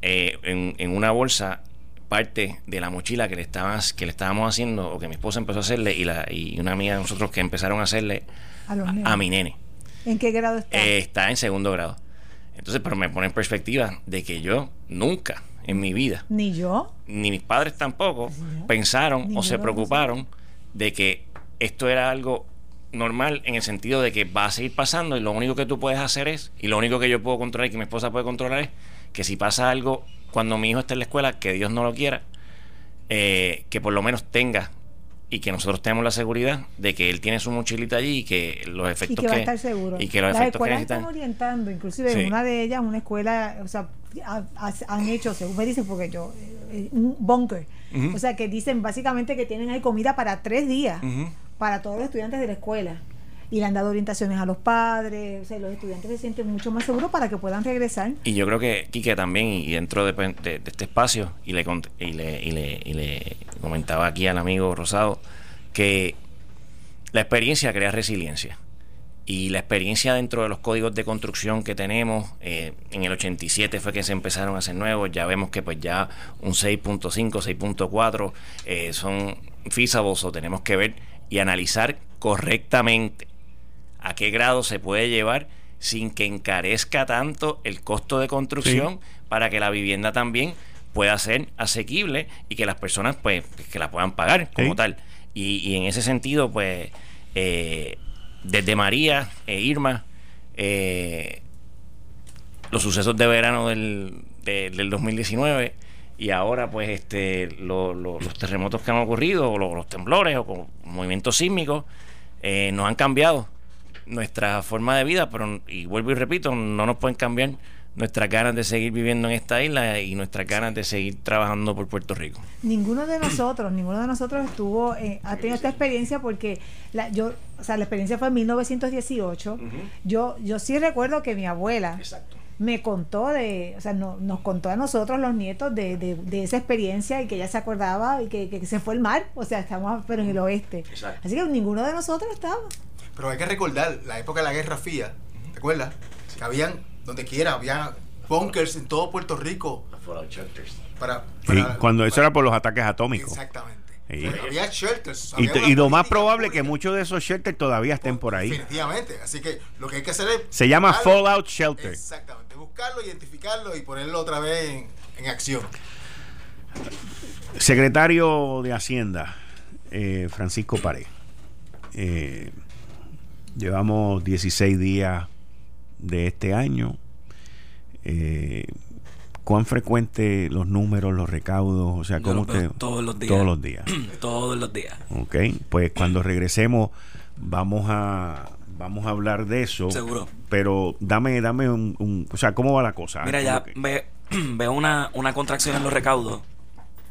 S5: eh, en, en una bolsa parte de la mochila que le estaban, que le estábamos haciendo o que mi esposa empezó a hacerle y, la, y una amiga de nosotros que empezaron a hacerle
S7: A los
S5: a, a mi nene.
S7: ¿En qué grado está?
S5: Eh, está en segundo grado. Entonces, pero me pone en perspectiva de que yo nunca en mi vida
S7: Ni yo.
S5: ni mis padres tampoco pensaron
S7: Ni
S5: o se preocuparon de que esto era algo normal en el sentido de que va a seguir pasando y lo único que tú puedes hacer es, y lo único que yo puedo controlar y que mi esposa puede controlar es que si pasa algo cuando mi hijo esté en la escuela, que Dios no lo quiera, eh, que por lo menos tenga y que nosotros tenemos la seguridad de que él tiene su mochilita allí y que los
S7: Y
S5: efectos
S7: que va a estar seguro.
S5: y que los
S7: Las
S5: efectos que
S7: escuelas están
S5: necesitan
S7: orientando, inclusive
S5: Sí.
S7: en una de ellas, una escuela, o sea, ha- ha- han hecho, según me dicen, porque yo, eh, un bunker. O sea, que dicen básicamente que tienen ahí comida para tres días, para todos los estudiantes de la escuela. Y le han dado orientaciones a los padres, o sea, los estudiantes se sienten mucho más seguros para que puedan regresar.
S5: Y yo creo que Quique también, y dentro de, este espacio, y le, y, le, y, le, y le comentaba aquí al amigo Rosado, que la experiencia crea resiliencia. Y la experiencia dentro de los códigos de construcción que tenemos, eh, en el 87 fue que se empezaron a hacer nuevos, ya vemos que pues ya un 6.5, 6.4 eh, son feasibles o tenemos que ver y analizar correctamente a qué grado se puede llevar sin que encarezca tanto el costo de construcción para que la vivienda también pueda ser asequible y que las personas pues que la puedan pagar como
S2: Sí.
S5: tal. Y, y en ese sentido pues eh, desde María e Irma eh, los sucesos de verano del, de- del 2019 y ahora pues este lo- lo- los terremotos que han ocurrido o lo- los temblores o con movimientos sísmicos eh, nos han cambiado nuestra forma de vida pero y vuelvo y repito no nos pueden cambiar nuestras ganas de seguir viviendo en esta isla y nuestras ganas de seguir trabajando por Puerto Rico
S7: Ninguno de nosotros, ninguno de nosotros estuvo, eh, ha tenido esta experiencia porque la, yo, o sea, la experiencia fue en 1918. Yo, yo sí recuerdo que mi abuela me contó de, o sea, no- nos contó a nosotros los nietos de, de- de esa experiencia y que ella se acordaba y que, que se fue el mar, o sea, estamos pero en el oeste.
S5: Exacto.
S7: Así que ninguno de nosotros estaba.
S4: Pero hay que recordar la época de la Guerra Fría, ¿te acuerdas? Que habían, donde quiera, había bunkers en todo Puerto Rico para...
S2: Sí,
S4: para-
S2: cuando eso era por los ataques atómicos.
S4: Exactamente.
S2: Sí.
S4: Había shelters.
S2: Y,
S4: había
S2: lo más probable que
S4: pública.
S2: muchos de esos shelters todavía estén por ahí.
S4: Definitivamente. Así que lo que hay que hacer es.
S2: Se llama
S4: buscarlo.
S2: Fallout Shelter.
S4: Exactamente. Buscarlo, identificarlo y ponerlo otra vez en, en acción.
S2: Secretario de Hacienda, eh, Francisco Pared. Eh, llevamos 16 días de este año. Eh, ¿Cuán frecuente los números, los recaudos? O sea, ¿cómo usted?
S6: todos los días.
S2: Todos los días.
S6: Todos los días.
S2: Ok, pues cuando regresemos vamos a vamos a hablar de eso.
S6: Seguro.
S2: Pero dame dame un, un- o sea, ¿cómo va la cosa?
S6: Mira,
S2: ¿Cómo
S6: ya
S2: que-
S6: ve, veo una, una contracción en los recaudos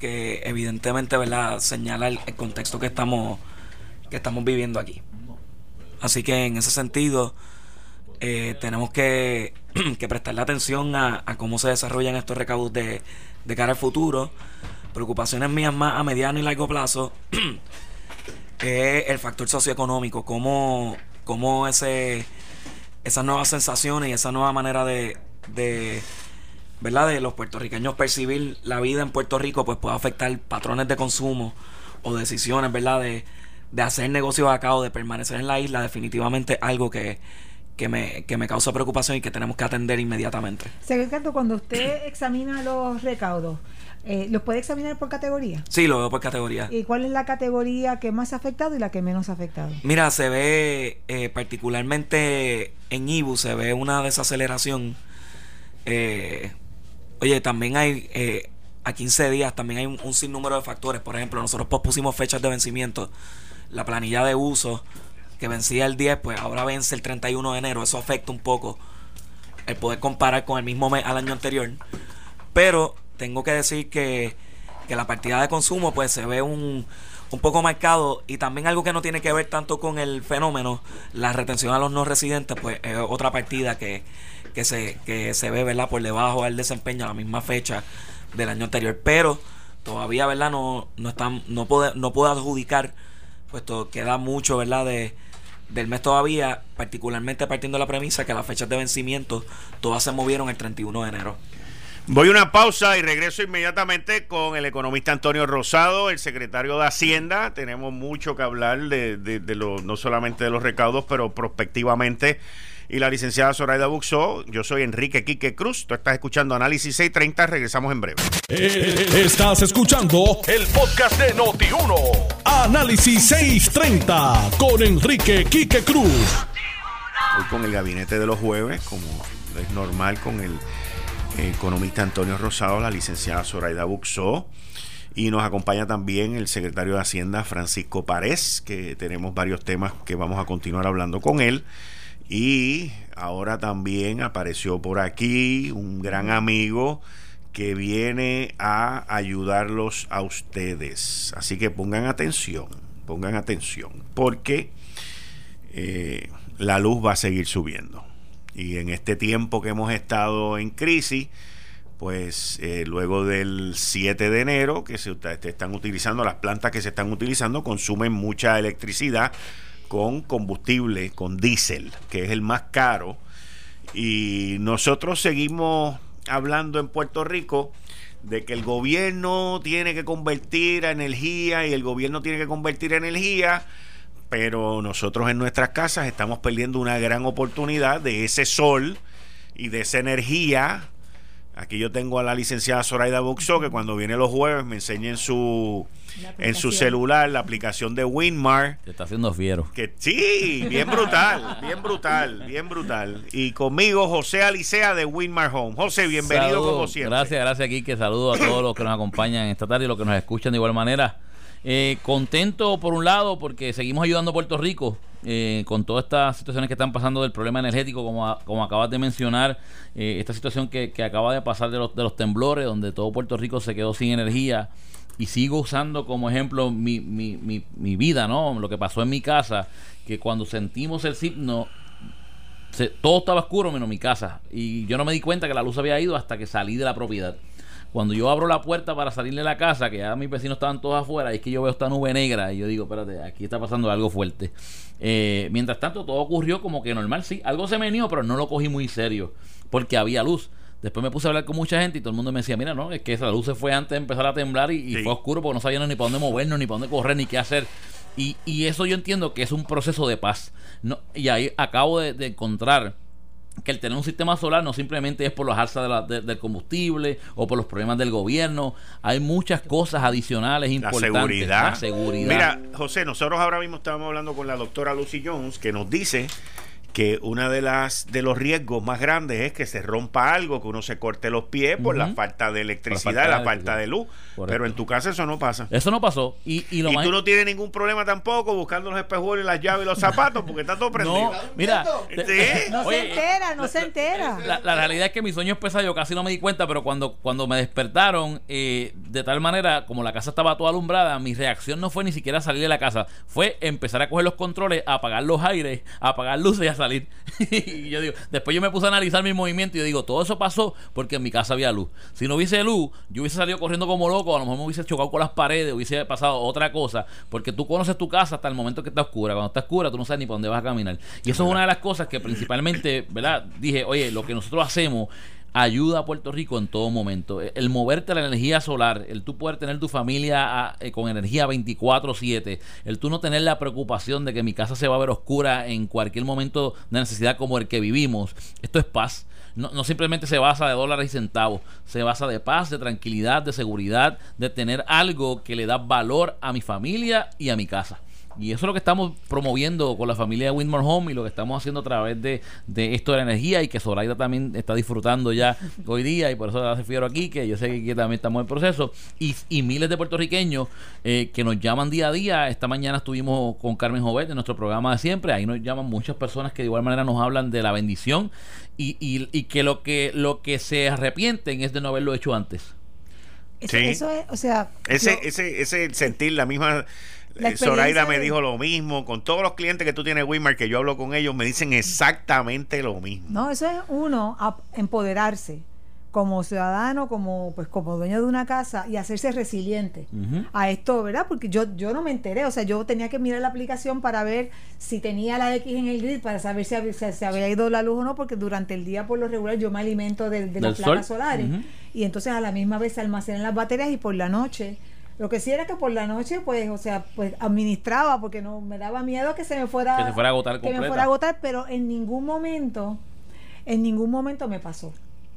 S6: que evidentemente ¿verdad? señala el, el contexto que estamos, que estamos viviendo aquí. Así que en ese sentido eh, tenemos que, que prestarle atención a, cómo se desarrollan estos recaudos de, de cara al futuro, preocupaciones mías más a mediano y largo plazo es el factor socioeconómico, cómo, cómo ese, esas nuevas sensaciones y esa nueva manera de, de, ¿verdad? de los puertorriqueños percibir la vida en Puerto Rico pues puede afectar patrones de consumo o decisiones, ¿verdad? De, de hacer negocios acá o de permanecer en la isla, definitivamente algo que, que me, que me causa preocupación y que tenemos que atender inmediatamente.
S7: Secretario, cuando usted examina los recaudos, eh, ¿los puede examinar por categoría?
S6: Sí, lo veo por categoría.
S7: ¿Y cuál es la categoría que más ha afectado y la que menos ha afectado?
S6: Mira, se ve eh, particularmente en IBU, se ve una desaceleración. Eh, oye, también hay, eh, a 15 días, también hay un, un, sinnúmero de factores. Por ejemplo, nosotros pospusimos fechas de vencimiento. La planilla de uso, que vencía el 10, pues ahora vence el 31 de enero. Eso afecta un poco el poder comparar con el mismo mes al año anterior. Pero tengo que decir que, que la partida de consumo pues se ve un, un poco marcado y también algo que no tiene que ver tanto con el fenómeno, la retención a los no residentes pues es otra partida que, que, se, que se ve ¿verdad? por debajo del desempeño a la misma fecha del año anterior, pero todavía verdad no, no, están, no, puedo, no puedo adjudicar, puesto queda mucho verdad de, del mes todavía, particularmente partiendo de la premisa que las fechas de vencimiento todas se movieron el 31 de enero.
S2: Voy a una pausa y regreso inmediatamente con el economista Antonio Rosado, el secretario de Hacienda. Tenemos mucho que hablar de, de, de lo, no solamente de los recaudos, pero prospectivamente. Y la licenciada Zoraida Buxó, yo soy Enrique Quique Cruz. Tú estás escuchando Análisis 630. Regresamos en breve.
S1: Estás escuchando el podcast de Noti1. Análisis 630 con Enrique Quique Cruz.
S2: Hoy con el gabinete de los jueves, como es normal con el economista Antonio Rosado, la licenciada Zoraida Buxó. Y nos acompaña también el secretario de Hacienda Francisco Párez, que tenemos varios temas que vamos a continuar hablando con él. Y ahora también apareció por aquí un gran amigo que viene a ayudarlos a ustedes. Así que pongan atención, pongan atención, porque eh, la luz va a seguir subiendo. Y en este tiempo que hemos estado en crisis, pues eh, luego del 7 de enero, que se están utilizando, las plantas que se están utilizando consumen mucha electricidad con combustible, con diésel, que es el más caro. Y nosotros seguimos hablando en Puerto Rico de que el gobierno tiene que convertir a energía y el gobierno tiene que convertir a energía pero nosotros en nuestras casas estamos perdiendo una gran oportunidad de ese sol y de esa energía. Aquí yo tengo a la licenciada Zoraida Buxo que cuando viene los jueves me enseña en su en su celular la aplicación de Winmar.
S9: Te está haciendo fiero.
S2: Que sí, bien brutal, bien brutal, bien brutal. Y conmigo José Alicea de Winmar Home. José, bienvenido
S9: Saludo.
S2: como siempre.
S9: Gracias, gracias aquí, que saludo a todos los que nos acompañan esta tarde y los que nos escuchan de igual manera. Eh, contento por un lado porque seguimos ayudando a Puerto Rico eh, con todas estas situaciones que están pasando del problema energético, como, como acabas de mencionar, eh, esta situación que, que, acaba de pasar de los, de los temblores, donde todo Puerto Rico se quedó sin energía y sigo usando como ejemplo mi, mi, mi, mi vida, ¿no? Lo que pasó en mi casa, que cuando sentimos el signo, se, todo estaba oscuro menos mi casa y yo no me di cuenta que la luz había ido hasta que salí de la propiedad cuando yo abro la puerta para salir de la casa, que ya mis vecinos estaban todos afuera, y es que yo veo esta nube negra y yo digo, espérate, aquí está pasando algo fuerte. Eh, mientras tanto, todo ocurrió como que normal, sí, algo se menió, pero no lo cogí muy serio, porque había luz. Después me puse a hablar con mucha gente y todo el mundo me decía, mira, no, es que esa luz se fue antes de empezar a temblar y, y sí. fue oscuro porque no sabían ni para dónde movernos, ni para dónde correr, ni qué hacer. Y, y eso yo entiendo que es un proceso de paz. No, y ahí acabo de, de encontrar que el tener un sistema solar no simplemente es por los alzas de la, de, del combustible o por los problemas del gobierno. Hay muchas cosas adicionales importantes.
S2: La seguridad.
S9: La seguridad.
S2: Mira, José, nosotros ahora mismo estábamos hablando con la doctora Lucy Jones que nos dice que una de las de los riesgos más grandes es que se rompa algo, que uno se corte los pies por uh -huh. la falta de electricidad, la falta, la falta de luz. Correcto. Pero en tu casa eso no pasa.
S9: Eso no pasó. Y, y, lo
S2: y
S9: más...
S2: tú no tienes ningún problema tampoco buscando los espejuelos, las llaves y los zapatos porque está todo prendido.
S9: No, mira,
S2: ¿Sí?
S7: no Oye, se entera, no se entera.
S9: La, la, realidad es que mi sueño es pesado, yo casi no me di cuenta, pero cuando, cuando me despertaron, eh, de tal manera, como la casa estaba toda alumbrada, mi reacción no fue ni siquiera salir de la casa, fue empezar a coger los controles, a apagar los aires, a apagar luces y a salir. y yo digo, después yo me puse a analizar mi movimiento y yo digo, todo eso pasó porque en mi casa había luz. Si no hubiese luz, yo hubiese salido corriendo como loco, a lo mejor me hubiese chocado con las paredes, hubiese pasado otra cosa, porque tú conoces tu casa hasta el momento que está oscura. Cuando está oscura, tú no sabes ni por dónde vas a caminar. Y eso es una de las cosas que principalmente, ¿verdad? Dije, oye, lo que nosotros hacemos ayuda a Puerto Rico en todo momento. El moverte a la energía solar, el tú poder tener tu familia eh, con energía 24/7, el tú no tener la preocupación de que mi casa se va a ver oscura en cualquier momento de necesidad como el que vivimos, esto es paz. No, no, simplemente se basa de dólares y centavos, se basa de paz, de tranquilidad, de seguridad, de tener algo que le da valor a mi familia y a mi casa. Y eso es lo que estamos promoviendo con la familia de Windmore Home y lo que estamos haciendo a través de, de esto de la energía y que Zoraida también está disfrutando ya hoy día y por eso la refiero aquí, que yo sé que aquí también estamos en proceso. Y, y miles de puertorriqueños eh, que nos llaman día a día. Esta mañana estuvimos con Carmen Jovet en nuestro programa de siempre. Ahí nos llaman muchas personas que de igual manera nos hablan de la bendición y, y, y que lo que lo que se arrepienten es de no haberlo hecho antes.
S7: Eso, eso es, o sea,
S2: ese,
S7: yo-
S2: ese, ese sentir la misma
S7: La
S2: eh, Zoraida me dijo lo mismo. Con todos los clientes que tú tienes, Wilmar, que yo hablo con ellos, me dicen exactamente lo mismo.
S7: No, eso es uno, a- empoderarse como ciudadano, como pues como dueño de una casa y hacerse resiliente a esto, ¿verdad? Porque yo yo no me enteré, o sea, yo tenía que mirar la aplicación para ver si tenía la X en el grid para saber si había, si se había ido la luz o no, porque durante el día por lo regular yo me alimento de, de las placas
S9: sol.
S7: solares y entonces a la misma vez se almacenan las baterías y por la noche lo que sí era que por la noche, pues, o sea, pues administraba porque no me daba miedo que se me fuera
S9: Que se fuera a agotar
S7: que me fuera a agotar, pero en ningún momento, en ningún momento me pasó.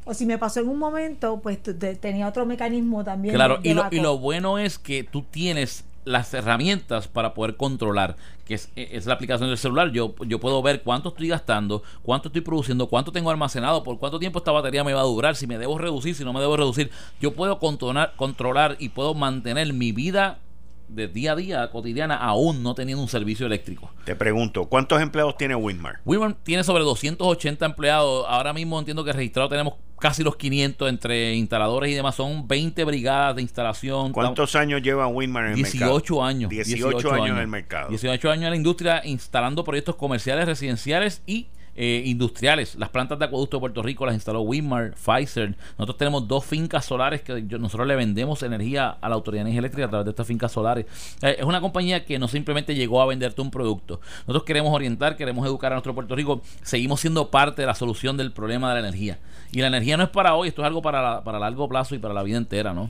S7: O si me pasó en un momento, pues tenía otro mecanismo también.
S9: Claro, y lo, y lo bueno es que tú tienes las herramientas para poder controlar, que es, es la aplicación del celular. Yo, yo puedo ver cuánto estoy gastando, cuánto estoy produciendo, cuánto tengo almacenado, por cuánto tiempo esta batería me va a durar, si me debo reducir, si no me debo reducir. Yo puedo controlar y puedo mantener mi vida de día a día cotidiana aún no teniendo un servicio eléctrico.
S2: Te pregunto, ¿cuántos empleados tiene Winmar?
S9: Wilmar tiene sobre 280 empleados. Ahora mismo entiendo que registrado tenemos casi los 500 entre instaladores y demás. Son 20 brigadas de instalación.
S2: ¿Cuántos años lleva Winmar en el mercado?
S9: 18 años.
S2: 18, años en el mercado.
S9: 18 años en la industria instalando proyectos comerciales, residenciales y eh, industriales. Las plantas de acueducto de Puerto Rico las instaló Winmar, Pfizer. Nosotros tenemos dos fincas solares que nosotros le vendemos energía a la Autoridad de Energía Eléctrica a través de estas fincas solares. Eh, es una compañía que no simplemente llegó a venderte un producto. Nosotros queremos orientar, queremos educar a nuestro Puerto Rico. Seguimos siendo parte de la solución del problema de la energía. Y la energía no es para hoy, esto es algo para, la- para largo plazo y para la vida entera, ¿no?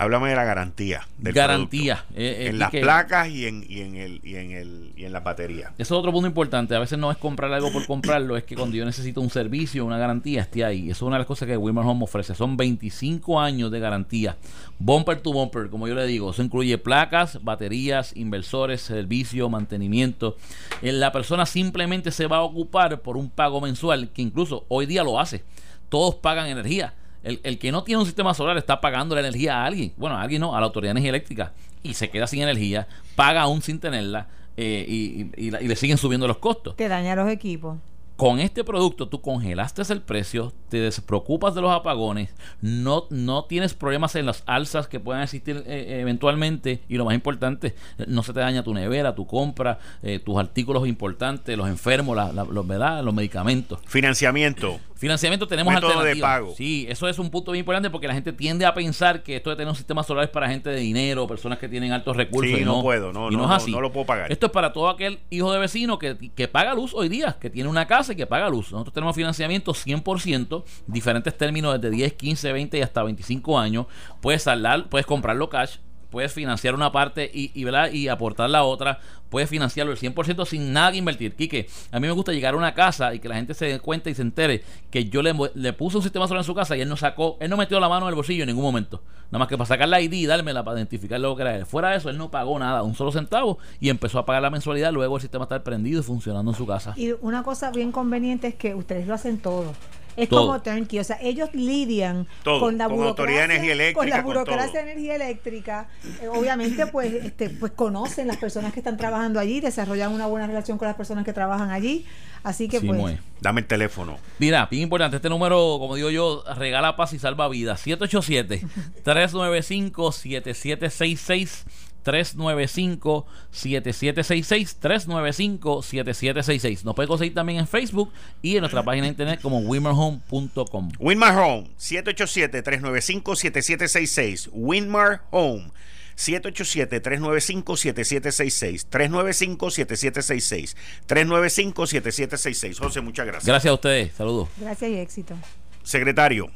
S2: Háblame de la garantía. Del
S9: Garantía. Eh, eh,
S2: en las
S9: que-
S2: placas y en, y en el y en el y en la batería.
S9: Eso es otro punto importante. A veces no es comprar algo por comprarlo, es que cuando yo necesito un servicio, una garantía, esté ahí. Eso es una de las cosas que Wilmer Home ofrece. Son 25 años de garantía. Bumper to bumper, como yo le digo. Eso incluye placas, baterías, inversores, servicio, mantenimiento. Eh, La persona simplemente se va a ocupar por un pago mensual, que incluso hoy día lo hace. Todos pagan energía. El, el que no tiene un sistema solar está pagando la energía a alguien. Bueno, a alguien no, a la Autoridad de Energía Eléctrica. Y se queda sin energía, paga aún sin tenerla eh, y, y- y la- y le siguen subiendo los costos.
S7: Te daña los equipos.
S9: Con este producto tú congelaste el precio, te despreocupas de los apagones, no, no tienes problemas en las alzas que puedan existir eh, eventualmente y lo más importante, eh, no se te daña tu nevera, tu compra, eh, tus artículos importantes, los enfermos, la- la- los, ¿verdad? los medicamentos.
S2: Financiamiento.
S9: Financiamiento tenemos
S2: Método de pago.
S9: Sí, eso es un punto bien importante porque la gente tiende a pensar que esto de tener un sistema solar es para gente de dinero, personas que tienen altos recursos.
S2: Sí,
S9: y
S2: no puedo, no,
S9: y
S2: no,
S9: es
S2: no,
S9: así.
S2: no lo puedo pagar.
S9: Esto es para todo aquel hijo de vecino que, que paga luz hoy día, que tiene una casa y que paga luz. Nosotros tenemos financiamiento 100%, diferentes términos desde 10, 15, 20 y hasta 25 años. Puedes saldar, puedes comprarlo cash, puedes financiar una parte y, y, y aportar la otra, puedes financiarlo el 100% sin nada que invertir. Quique, a mí me gusta llegar a una casa y que la gente se dé cuenta y se entere que yo le, le puse un sistema solar en su casa y él no sacó, él no metió la mano en el bolsillo en ningún momento. Nada más que para sacar la ID y dármela para identificar lo que era él. Fuera de eso, él no pagó nada, un solo centavo y empezó a pagar la mensualidad. Luego el sistema está prendido y funcionando en su casa.
S7: Y una cosa bien conveniente es que ustedes lo hacen todo. Es
S9: Todo.
S7: como turnkey, o sea, ellos lidian
S2: Todo,
S7: con la
S2: con
S7: burocracia,
S2: Autoridad de Energía Eléctrica,
S7: con la burocracia de energía eléctrica. Eh, obviamente, pues, este, pues conocen las personas que están trabajando allí, desarrollan una buena relación con las personas que trabajan allí, así que
S9: Sí,
S7: pues
S9: Moe.
S2: Dame el teléfono.
S9: Mira, bien importante, este número, como digo yo, regala paz y salva vidas. 787-395-7766. 395-7766, 395-7766. Nos puede conseguir también en Facebook y en nuestra página de internet como winmarhome.com.
S2: Winmar Home, 787-395-7766. Winmar Home. 787-395-7766. 395-7766. 395-7766. José, muchas gracias.
S9: Gracias a ustedes. Saludos.
S7: Gracias y éxito.
S2: Secretario.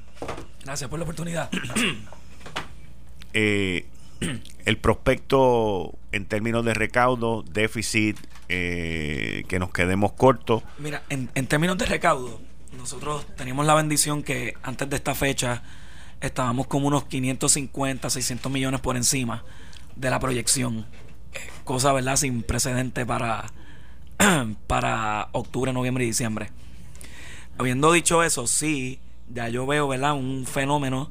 S6: Gracias por la oportunidad.
S2: eh, el prospecto en términos de recaudo, déficit, eh, que nos quedemos cortos.
S6: Mira, en, en términos de recaudo, nosotros teníamos la bendición que antes de esta fecha estábamos como unos 550, 600 millones por encima de la proyección. Eh, cosa, ¿verdad?, sin precedente para, para octubre, noviembre y diciembre. Habiendo dicho eso, sí, ya yo veo, ¿verdad?, un fenómeno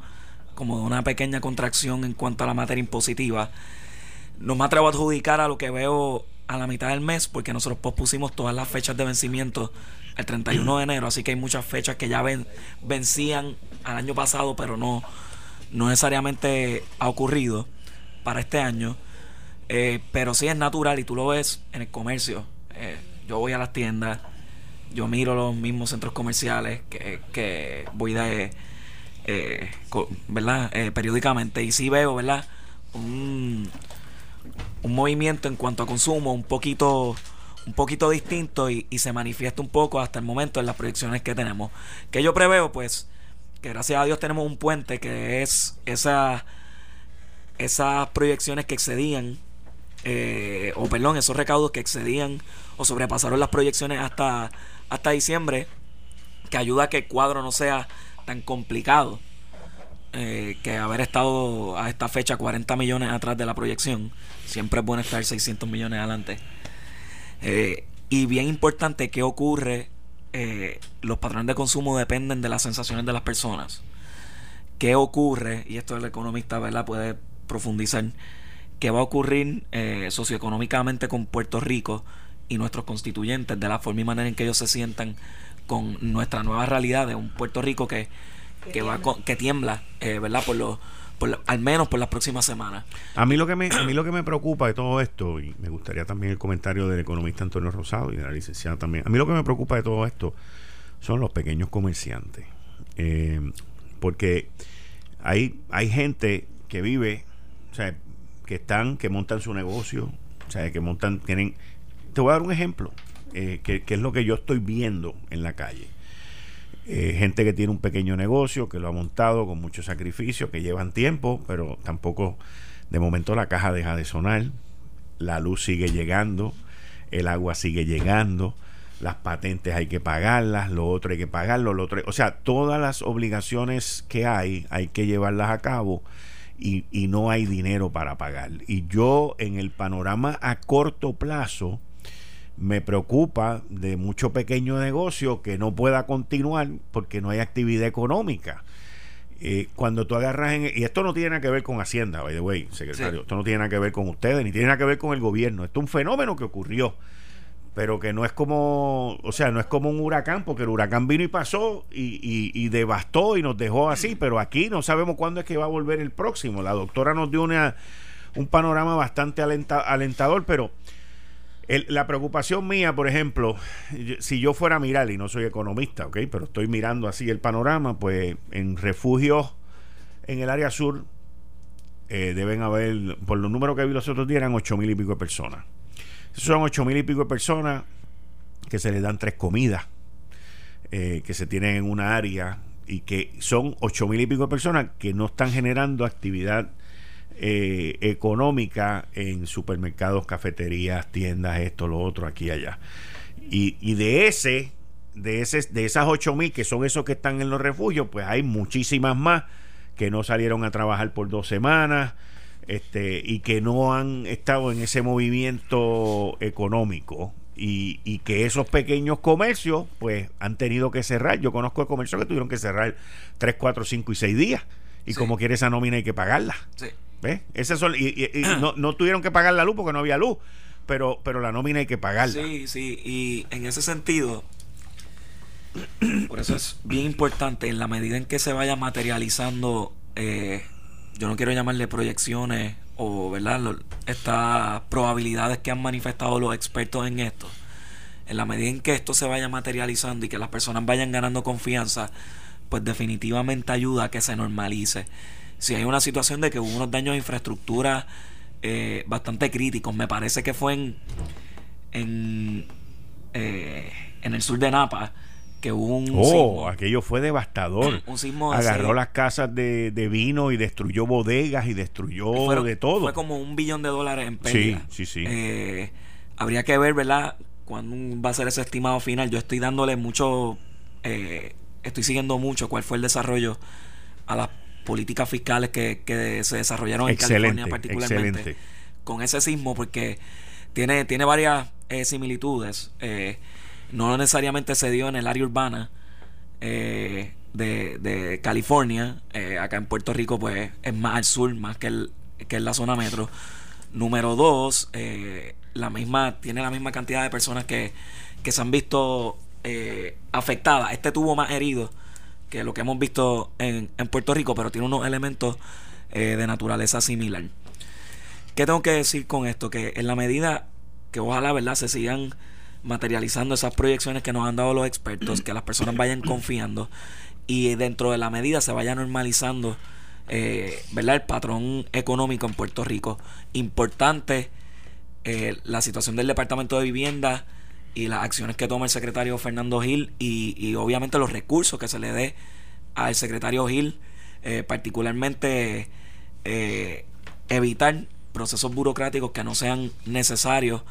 S6: como de una pequeña contracción en cuanto a la materia impositiva. No me atrevo a adjudicar a lo que veo a la mitad del mes, porque nosotros pospusimos todas las fechas de vencimiento el 31 de enero, así que hay muchas fechas que ya ven, vencían al año pasado, pero no, no necesariamente ha ocurrido para este año. Eh, pero sí es natural y tú lo ves en el comercio. Eh, yo voy a las tiendas, yo miro los mismos centros comerciales que, que voy de, eh, ¿verdad? periódicamente y sí veo, ¿verdad? Un, un movimiento en cuanto a consumo un poquito un poquito distinto y, se manifiesta un poco hasta el momento en las proyecciones que tenemos. Que yo preveo, pues, que gracias a Dios tenemos un puente que es esa, esas proyecciones que excedían, eh, o perdón, esos recaudos que excedían o sobrepasaron las proyecciones hasta, hasta diciembre, que ayuda a que el cuadro no sea tan complicado. Eh, que haber estado a esta fecha 40 millones atrás de la proyección, siempre es bueno estar 600 millones adelante. Eh, y bien importante, ¿qué ocurre? Eh, los patrones de consumo dependen de las sensaciones de las personas. ¿Qué ocurre? Y esto el economista ¿verdad? puede profundizar. ¿Qué va a ocurrir socioeconómicamente con Puerto Rico y nuestros constituyentes de la forma y manera en que ellos se sientan con nuestra nueva realidad de un Puerto Rico que, que, va que tiembla, ¿verdad? Por los al menos por las próximas semanas.
S2: A mí lo que me a mí lo que me preocupa de todo esto y me gustaría también el comentario del economista Antonio Rosado y de la licenciada también. A mí lo que me preocupa de todo esto son los pequeños comerciantes, eh, porque hay hay gente que vive, o sea, que están que montan su negocio, o sea, que montan tienen. Te voy a dar un ejemplo eh, que, es lo que yo estoy viendo en la calle. Eh, gente que tiene un pequeño negocio, que lo ha montado con mucho sacrificio, que llevan tiempo, pero tampoco de momento la caja deja de sonar, la luz sigue llegando, el agua sigue llegando, las patentes hay que pagarlas, lo otro hay que pagarlo, lo otro, o sea, todas las obligaciones que hay hay que llevarlas a cabo y, y no hay dinero para pagar. Y yo en el panorama a corto plazo, me preocupa de mucho pequeño negocio que no pueda continuar porque no hay actividad económica. Eh, cuando tú agarras en, y esto no tiene nada que ver con Hacienda, by the way, secretario, esto no tiene nada que ver con ustedes, ni tiene nada que ver con el gobierno, esto es un fenómeno que ocurrió, pero que no es como, o sea, no es como un huracán, porque el huracán vino y pasó y, y, devastó y nos dejó así, pero aquí no sabemos cuándo es que va a volver el próximo. La doctora nos dio una, un panorama bastante alentador, pero la preocupación mía, por ejemplo, si yo fuera a mirar, y no soy economista, ¿ok? Pero estoy mirando así el panorama, pues en refugios en el área sur eh, deben haber, por los números que vi los otros días, eran ocho mil y pico de personas. son ocho mil y pico de personas que se les dan tres comidas, eh, que se tienen en una área y que son ocho mil y pico de personas que no están generando actividad eh, económica en supermercados, cafeterías, tiendas, esto, lo otro, aquí y allá. Y, de ese, de ese, de esas ocho mil que son esos que están en los refugios, pues hay muchísimas más que no salieron a trabajar por dos semanas, este, y que no han estado en ese movimiento económico. Y, y, que esos pequeños comercios pues han tenido que cerrar. Yo conozco comercios que tuvieron que cerrar 3, 4, 5 y 6 días. Y como quiere esa nómina hay que pagarla. Sí. ¿Ves? y, no, tuvieron que pagar la luz porque no había luz, pero, pero la nómina hay que pagarla.
S6: Sí, sí, y en ese sentido, Por eso es bien importante en la medida en que se vaya materializando, eh, yo no quiero llamarle proyecciones o verdad estas probabilidades que han manifestado los expertos en esto. En la medida en que esto se vaya materializando y que las personas vayan ganando confianza, pues definitivamente ayuda a que se normalice. Si hay una situación de que hubo unos daños de infraestructura eh, bastante críticos, me parece que fue en, en, eh, en el sur de Napa, que hubo un
S2: oh, aquello fue devastador.
S6: un sismo
S2: Agarró las casas de, vino y destruyó bodegas y destruyó de todo.
S6: Fue como un billón de dólares en pérdida.
S2: Sí, sí, sí.
S6: Eh, habría que ver, ¿verdad? Cuándo va a ser ese estimado final. Yo estoy dándole mucho, eh, estoy siguiendo mucho cuál fue el desarrollo a las políticas fiscales que, que se desarrollaron en California particularmente con ese sismo porque tiene, tiene varias eh, similitudes. Eh, no necesariamente se dio en el área urbana eh, de, California. Eh, acá en Puerto Rico, pues es más al sur, más que, el, que en la zona metro. Número dos, la misma, tiene la misma cantidad de personas que, que se han visto afectadas. Este tuvo más heridos que lo que hemos visto en, en Puerto Rico, pero tiene unos elementos de naturaleza similar. ¿Qué tengo que decir con esto? Que en la medida que ojalá, ¿verdad?, se sigan materializando esas proyecciones que nos han dado los expertos, que las personas vayan confiando y dentro de la medida se vaya normalizando eh, ¿verdad? el patrón económico en Puerto Rico. Importante eh, la situación del Departamento de Vivienda y las acciones que toma el secretario Fernando Gil y, obviamente los recursos que se le dé al secretario Gil, eh, particularmente evitar procesos burocráticos que no sean necesarios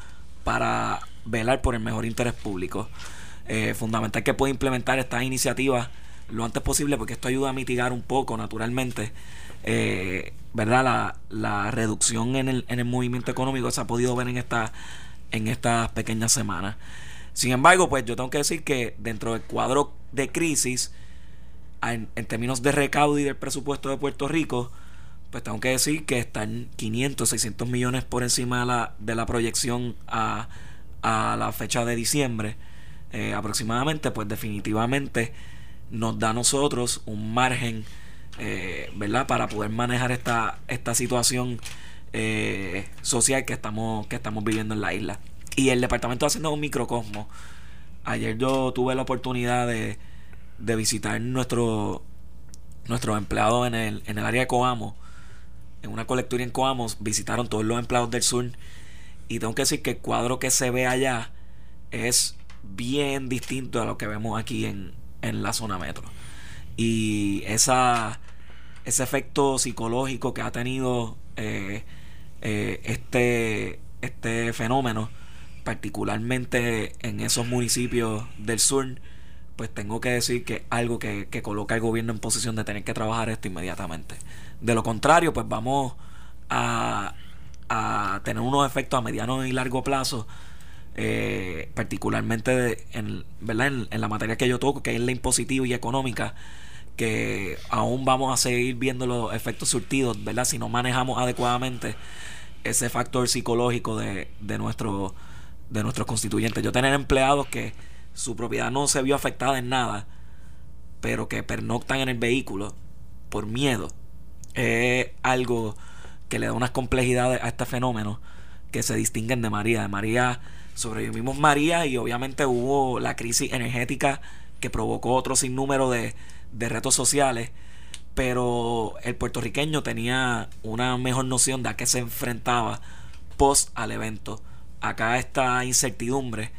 S6: para velar por el mejor interés público. Eh, fundamental que pueda implementar estas iniciativas lo antes posible porque esto ayuda a mitigar un poco naturalmente eh, verdad la, la reducción en el, en el movimiento económico se ha podido ver en esta en estas pequeñas semanas sin embargo pues yo tengo que decir que dentro del cuadro de crisis en, términos de recaudo y del presupuesto de Puerto Rico pues tengo que decir que están 500 600 millones por encima de la, de la proyección a a la fecha de diciembre eh, aproximadamente, pues definitivamente nos da a nosotros un margen, eh, ¿verdad? Para poder manejar esta, esta situación eh, social que estamos, que estamos viviendo en la isla. Y el departamento haciendo un microcosmo. Ayer yo tuve la oportunidad de, de visitar nuestro, nuestros empleados en el, en el área de Coamo. En una colectura en Coamo visitaron todos los empleados del sur y tengo que decir que el cuadro que se ve allá es bien distinto a lo que vemos aquí en, la zona metro. Y esa, ese efecto psicológico que ha tenido eh, eh, este, este fenómeno, particularmente en esos municipios del sur, pues tengo que decir que algo que, que coloca al gobierno en posición de tener que trabajar esto inmediatamente. De lo contrario, pues vamos a, a tener unos efectos a mediano y largo plazo, eh, particularmente en, ¿verdad? En, la materia que yo toco, que es la impositiva y económica, que aún vamos a seguir viendo los efectos surtidos, ¿verdad? Si no manejamos adecuadamente ese factor psicológico de, de, nuestro, de nuestros constituyentes. Yo tener empleados que su propiedad no se vio afectada en nada, pero que pernoctan en el vehículo por miedo, es algo que le da unas complejidades a este fenómeno que se distinguen de María. De María sobrevivimos María y obviamente hubo la crisis energética que provocó otro sinnúmero de, de retos sociales, pero el puertorriqueño tenía una mejor noción de a qué se enfrentaba post al evento. Acá esta incertidumbre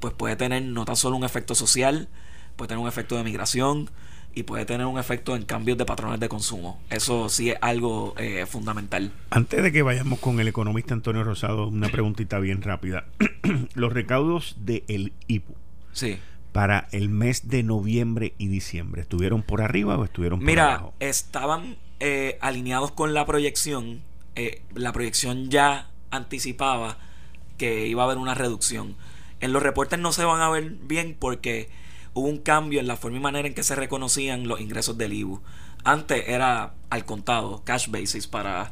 S6: pues puede tener no tan solo un efecto social, puede tener un efecto de migración, y puede tener un efecto en cambios de patrones de consumo. Eso sí es algo eh, fundamental.
S2: Antes de que vayamos con el economista Antonio Rosado, una preguntita bien rápida. Los recaudos del IPU.
S6: Sí.
S2: Para el mes de noviembre y diciembre, ¿estuvieron por arriba o estuvieron por
S6: abajo? Mira, estaban eh, alineados con la proyección. Eh, la proyección ya anticipaba que iba a haber una reducción. En los reportes no se van a ver bien porque hubo un cambio en la forma y manera en que se reconocían los ingresos del IBU. Antes era al contado, cash basis para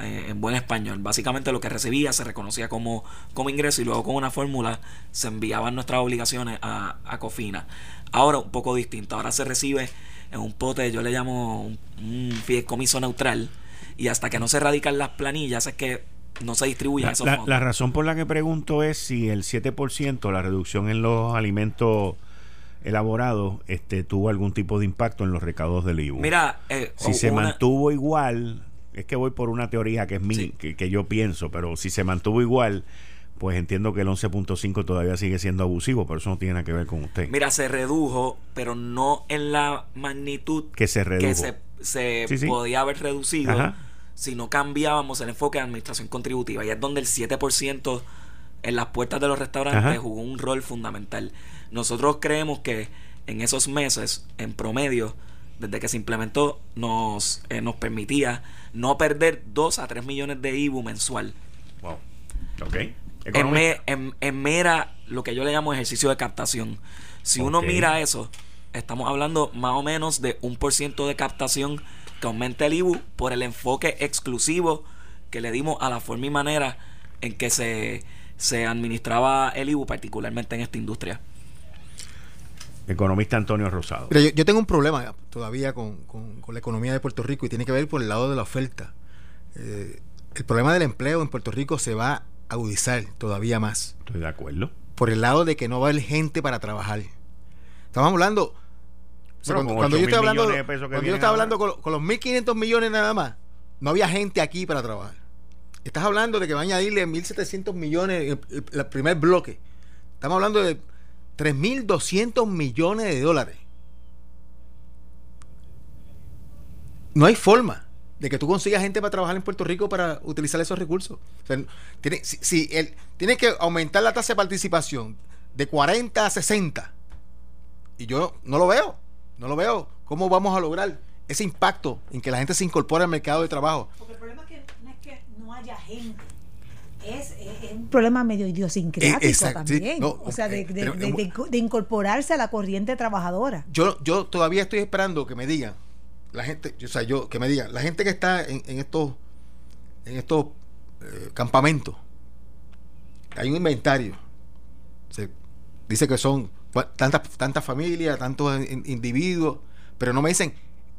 S6: eh, en buen español. Básicamente lo que recibía se reconocía como, como ingreso y luego con una fórmula se enviaban nuestras obligaciones a, a Cofina. Ahora un poco distinto, ahora se recibe en un pote, yo le llamo un, un fideicomiso neutral y hasta que no se radican las planillas es que no se distribuyen
S2: La,
S6: esos fondos.
S2: la razón por la que pregunto es si el 7%, la reducción en los alimentos elaborados, este, tuvo algún tipo de impacto en los recaudos del IVU.
S6: Mira, eh,
S2: si se
S6: una-
S2: mantuvo igual, es que voy por una teoría que es mi,
S6: Sí.
S2: que, que yo pienso, pero si se mantuvo igual, pues entiendo que el 11.5 todavía sigue siendo abusivo, pero eso no tiene nada que ver con usted.
S6: Mira, se redujo, pero no en la magnitud
S2: que se redujo.
S6: que se, se
S2: Sí, sí.
S6: podía haber reducido
S2: Ajá.
S6: si no cambiábamos el enfoque de administración contributiva. Y es donde el 7% en las puertas de los restaurantes
S2: Ajá.
S6: jugó un rol fundamental. Nosotros creemos que en esos meses, en promedio, desde que se implementó, nos, eh, nos permitía no perder 2 a 3 millones de IBU mensual.
S2: Wow. Ok.
S6: En, me- en- en mera, lo que yo le llamo ejercicio de captación. Si uno mira eso, estamos hablando más o menos de un por ciento de captación que aumenta el IBU por el enfoque exclusivo que le dimos a la forma y manera en que se, se administraba el IBU, particularmente en esta industria.
S2: Economista Antonio Rosado.
S4: Mira, yo, yo tengo un problema todavía con, con- con la economía de Puerto Rico y tiene que ver por el lado de la oferta. Eh, el problema del empleo en Puerto Rico se va a agudizar todavía más
S2: Estoy de acuerdo.
S4: por el lado de que no va a haber gente para trabajar. Estamos hablando... o sea, cuando, yo
S2: 8.000
S4: estoy hablando,
S2: millones de pesos que
S4: cuando yo estaba hablando con, con los 1.500 millones nada más, no había gente aquí para trabajar. Estás hablando de que va a añadirle 1.700 millones el, el- el primer bloque. Estamos hablando de 3.200 millones de dólares. No hay forma de que tú consigas gente para trabajar en Puerto Rico para utilizar esos recursos. O tiene, si, si el- tiene que aumentar la tasa de participación de 40 a 60. Y yo no lo veo. No lo veo. ¿Cómo vamos a lograr ese impacto en que la gente se incorpore al mercado de trabajo?
S7: Porque el problema es que no es que no haya gente. Es, un problema medio idiosincrático
S4: sí,
S7: también.
S4: no,
S7: o sea, de,
S4: eh,
S7: de-
S4: pero-
S7: de- de- de incorporarse a la corriente trabajadora.
S4: Yo, yo todavía estoy esperando que me digan, la gente, o sea, yo, que me digan, la gente que está en, en estos, en estos eh, campamentos, hay un inventario. Se dice que son tantas, tantas familias, tantos in- individuos, pero no me dicen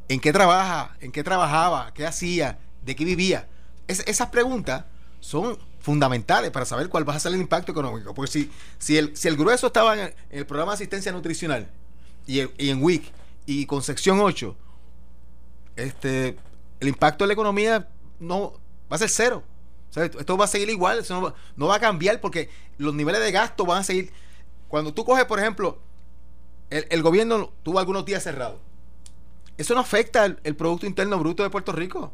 S4: en qué trabaja, en qué trabajaba, qué hacía, de qué vivía. Es- esas preguntas son fundamentales para saber cuál va a ser el impacto económico. Porque si, si, el, si el grueso estaba en el, programa de asistencia nutricional y, y en WIC y con sección 8, este, el impacto en la economía no va a ser cero. Esto- va a seguir igual, eso no va, no va a cambiar porque los niveles de gasto van a seguir. Cuando tú coges, por ejemplo, el, el gobierno tuvo algunos días cerrados. Eso no afecta el, el Producto Interno Bruto de Puerto Rico.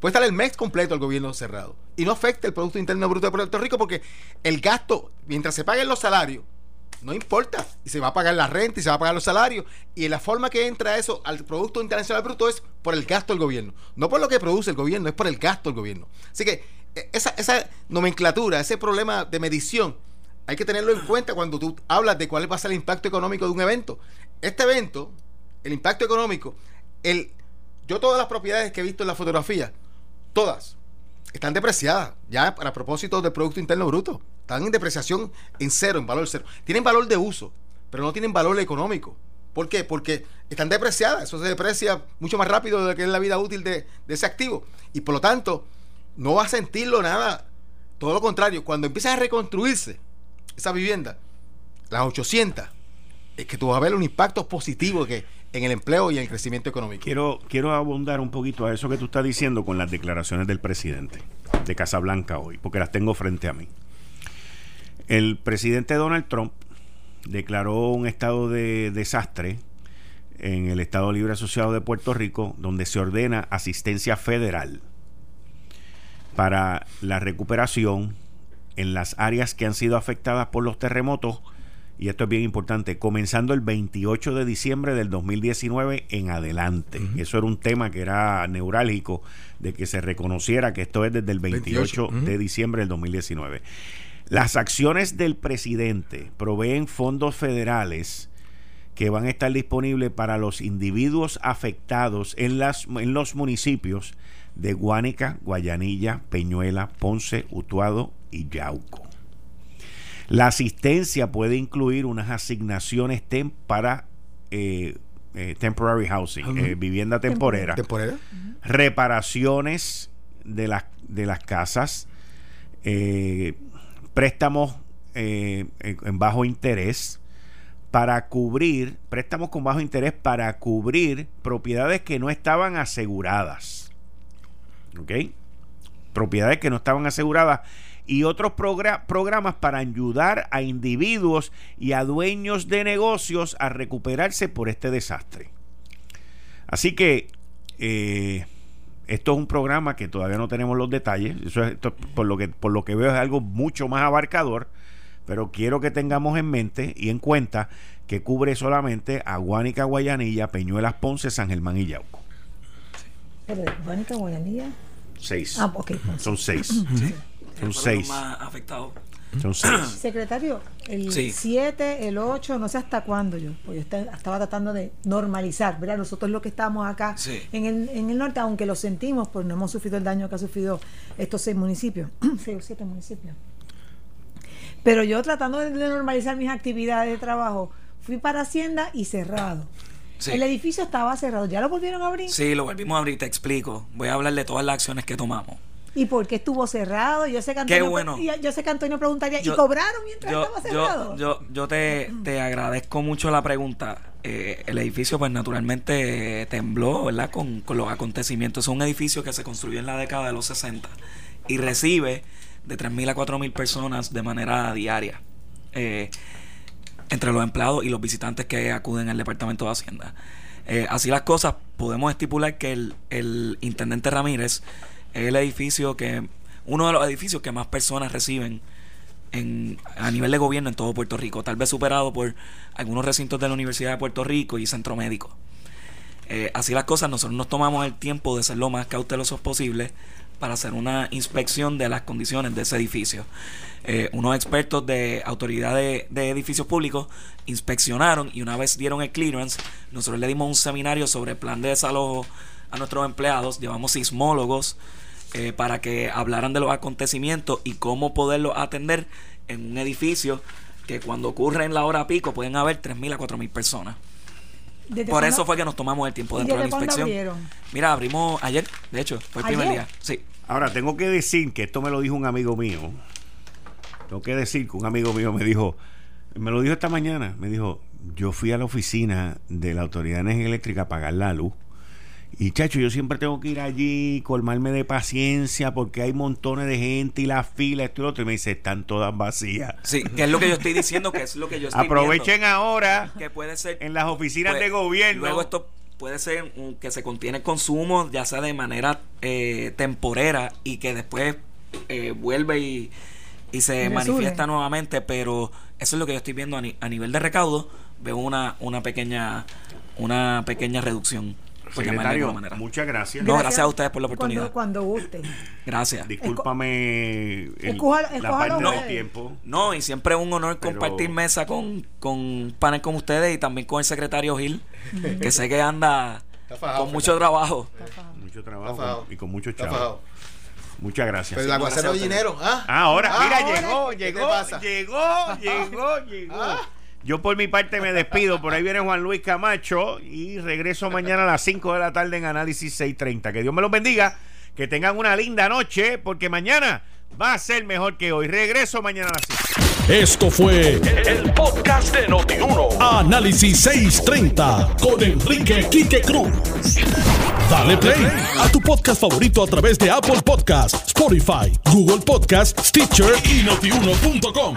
S4: Puede estar el mes completo el gobierno cerrado. Y no afecta el Producto Interno Bruto de Puerto Rico porque el gasto, mientras se paguen los salarios, no importa. Y se va a pagar la renta y se va a pagar los salarios. Y la forma que entra eso al Producto Internacional Bruto es por el gasto del gobierno. No por lo que produce el gobierno, es por el gasto del gobierno. Así que esa, esa nomenclatura, ese problema de medición, hay que tenerlo en cuenta cuando tú hablas de cuál va a ser el impacto económico de un evento. Este evento, el impacto económico, el, yo todas las propiedades que he visto en la fotografía, todas, están depreciadas ya para propósitos del Producto Interno Bruto. Están en depreciación en cero, en valor cero. Tienen valor de uso, pero no tienen valor económico. ¿Por qué? Porque están depreciadas. Eso se deprecia mucho más rápido de lo que es la vida útil de, ese activo. Y por lo tanto, no va a sentirlo nada. Todo lo contrario, cuando empiezan a reconstruirse esa vivienda, las 800, es que tú vas a ver un impacto positivo que en el empleo y en el crecimiento económico.
S2: Quiero, quiero abundar un poquito a eso que tú estás diciendo con las declaraciones del presidente de Casablanca hoy, porque las tengo frente a mí. El presidente Donald Trump declaró un estado de desastre en el Estado Libre Asociado de Puerto Rico, donde se ordena asistencia federal para la recuperación en las áreas que han sido afectadas por los terremotos, y esto es bien importante, comenzando el 28 de diciembre del 2019 en adelante. Eso era un tema que era neurálgico, de que se reconociera que esto es desde el 28,
S4: 28,
S2: de diciembre del 2019. Las acciones del presidente proveen fondos federales que van a estar disponibles para los individuos afectados en, las, en los municipios de Guánica, Guayanilla, Peñuela, Ponce, Utuado y Yauco. La asistencia puede incluir unas asignaciones para eh, eh, temporary housing, eh, vivienda temporera,
S4: ¿Temporera?
S2: reparaciones de las, de las casas, préstamos en bajo interés, para cubrir, préstamos con bajo interés para cubrir propiedades que no estaban aseguradas. ¿Ok? Propiedades que no estaban aseguradas y otros programas para ayudar a individuos y a dueños de negocios a recuperarse por este desastre. Así que eh, esto es un programa que todavía no tenemos los detalles. Eso es, por, lo que, por lo que veo es algo mucho más abarcador. Pero quiero que tengamos en mente y en cuenta que cubre solamente a Guánica, Guayanilla, Peñuelas, Ponce, San Germán y Yauco.
S7: Pero Guánica, Guayanilla.
S2: Seis.
S7: Ah, ok.
S2: Son seis. Son seis.
S6: más afectados.
S2: Son seis.
S7: Secretario, el 7, el 8, no sé hasta cuándo yo, pues yo estaba tratando de normalizar, ¿verdad? Nosotros lo que estamos acá en, el, en el norte, aunque lo sentimos, pues no hemos sufrido el daño que ha sufrido estos seis municipios, seis o siete municipios. Pero yo tratando de normalizar mis actividades de trabajo, fui para Hacienda y cerrado. El edificio estaba cerrado. ¿Ya lo volvieron a abrir?
S6: Sí, lo volvimos a abrir, te explico. Voy a hablar de todas las acciones que tomamos.
S7: ¿Y por qué estuvo cerrado? Yo sé que Antonio,
S6: bueno.
S7: yo sé que Antonio preguntaría, ¿y cobraron mientras estaba cerrado?
S6: Yo, yo, te, te, agradezco mucho la pregunta. Eh, el edificio, pues naturalmente tembló, ¿verdad? Con, con los acontecimientos. Es un edificio que se construyó en la década de los 60 y recibe de 3.000 a 4.000 personas de manera diaria. Eh, entre los empleados y los visitantes que acuden al Departamento de Hacienda. Eh, así las cosas, podemos estipular que el, el, Intendente Ramírez es el edificio que, uno de los edificios que más personas reciben en, a nivel de gobierno en todo Puerto Rico, tal vez superado por algunos recintos de la Universidad de Puerto Rico y Centro Médico. Eh, así las cosas, nosotros nos tomamos el tiempo de ser lo más cautelosos posible para hacer una inspección de las condiciones de ese edificio. Eh, unos expertos de autoridad de, edificios públicos inspeccionaron y una vez dieron el clearance, nosotros le dimos un seminario sobre el plan de desalojo a nuestros empleados, llevamos sismólogos eh, para que hablaran de los acontecimientos y cómo poderlos atender en un edificio que cuando ocurre en la hora pico pueden haber 3.000 a 4.000 personas. Por eso fue que nos tomamos el tiempo dentro de la inspección. Mira, abrimos ayer, de hecho, fue el primer día. Sí.
S2: Ahora, tengo que decir que esto me lo dijo un amigo mío. Tengo que decir que un amigo mío me dijo, me lo dijo esta mañana, me dijo, yo fui a la oficina de la Autoridad de Energía Eléctrica a pagar la luz y chacho, yo siempre tengo que ir allí, colmarme de paciencia, porque hay montones de gente y la fila, esto y lo otro. Y me dice, están todas vacías.
S6: Sí, que es lo que yo estoy diciendo, que es lo que yo estoy
S2: Aprovechen ahora
S6: que puede ser,
S2: en las oficinas de gobierno.
S6: Luego esto puede ser que se contiene consumo, ya sea de manera eh, temporera y que después eh, vuelve y, y se manifiesta nuevamente, pero eso es lo que yo estoy viendo a, a nivel de recaudo. Veo una, una pequeña una pequeña reducción.
S2: Secretario, muchas gracias.
S6: No, gracias a ustedes por la oportunidad.
S7: Cuando, guste.
S6: Gracias.
S2: Discúlpame
S7: el, la parte
S2: no, tiempo.
S6: No, y siempre es un honor compartir mesa con, con panel como ustedes y también con el secretario Gil, que sé que anda con mucho trabajo.
S2: Mucho trabajo y con mucho chavo. Muchas gracias.
S4: Pero el aguacero de dinero. ¿ah?
S2: ah ahora, mira, llegó, llegó, llegó, llegó, llegó, ah. Yo por mi parte me despido. Por ahí viene Juan Luis Camacho y regreso mañana a las 5 de la tarde en Análisis 630. Que Dios me los bendiga. Que tengan una linda noche porque mañana va a ser mejor que hoy. Regreso mañana a las
S1: 5. Esto fue el, podcast de Notiuno. Análisis 630 con Enrique Quique Cruz. Dale play a tu podcast favorito a través de Apple Podcasts, Spotify, Google Podcasts, Stitcher y notiuno.com.